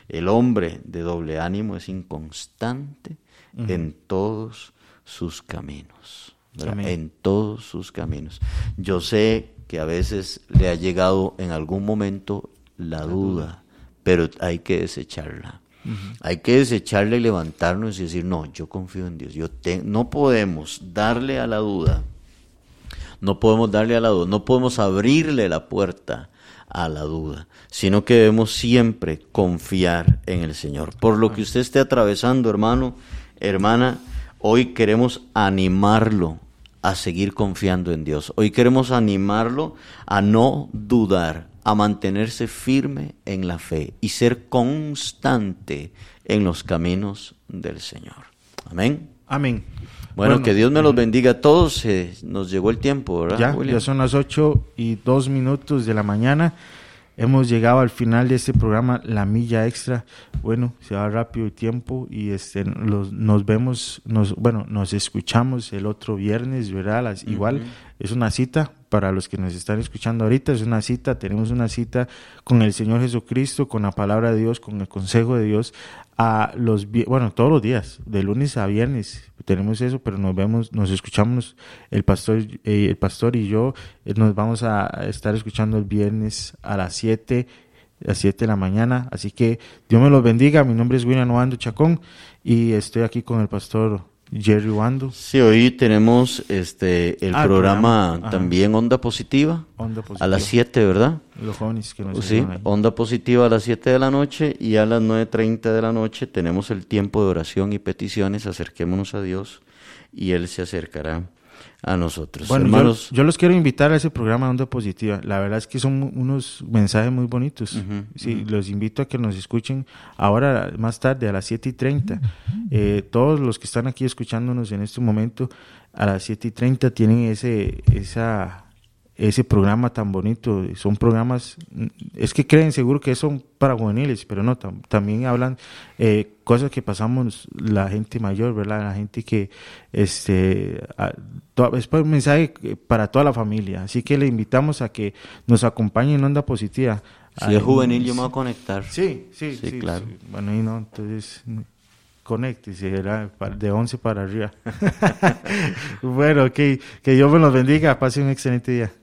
El hombre de doble ánimo es inconstante en todos sus caminos. En todos sus caminos. Yo sé que a veces le ha llegado en algún momento la duda, pero hay que desecharla. Hay que desecharla y levantarnos y decir, no, yo confío en Dios. Yo te- no podemos darle a la duda no podemos darle a la duda, no podemos abrirle la puerta a la duda, sino que debemos siempre confiar en el Señor. Por lo que usted esté atravesando, hermano, hermana, hoy queremos animarlo a seguir confiando en Dios. Hoy queremos animarlo a no dudar, a mantenerse firme en la fe y ser constante en los caminos del Señor. Amén. Amén. Bueno, que Dios me los bendiga a todos. eh, nos llegó el tiempo, ¿verdad? Ya, William? ya son las 8 y 2 minutos de la mañana. Hemos llegado al final de este programa, La Milla Extra. Bueno, se va rápido el tiempo y este, los, nos vemos, nos, bueno, nos escuchamos el otro viernes, ¿verdad? Las- Igual es una cita para los que nos están escuchando ahorita, es una cita, tenemos una cita con el Señor Jesucristo, con la palabra de Dios, con el consejo de Dios, a los, bueno, todos los días, de lunes a viernes, tenemos eso, pero nos vemos, nos escuchamos, el pastor, eh, el pastor y yo, eh, nos vamos a estar escuchando el viernes a las 7, a las 7 de la mañana, así que Dios me los bendiga, mi nombre es William Ovando Chacón y estoy aquí con el pastor Jerry Wando, Sí, hoy tenemos este el Ah, programa, programa, también Onda Positiva, Onda a las Positiva. 7, ¿verdad? los jóvenes que nos Sí. Onda Positiva a las 7 de la noche y a las 9.30 de la noche tenemos el tiempo de oración y peticiones. Acerquémonos a Dios y Él se acercará a nosotros. Bueno, yo- Hermanos, yo, los quiero invitar a ese programa de Onda Positiva. La verdad es que son unos mensajes muy bonitos. Sí, Los invito a que nos escuchen ahora, más tarde, a las 7 y 30. Eh, todos los que están aquí escuchándonos en este momento, a las 7 y 30 tienen ese, esa, ese programa tan bonito. Son programas, es que creen seguro que son para juveniles, pero no, también hablan eh, cosas que pasamos la gente mayor, ¿verdad? La gente que, este, es un mensaje para toda la familia. Así que le invitamos a que nos acompañe en Onda Positiva. Si es juvenil, yo me voy a conectar. Sí, sí, sí, claro. Bueno, y no, entonces conéctese, era de 11 para arriba. bueno, que, que Dios me los bendiga, pase un excelente día.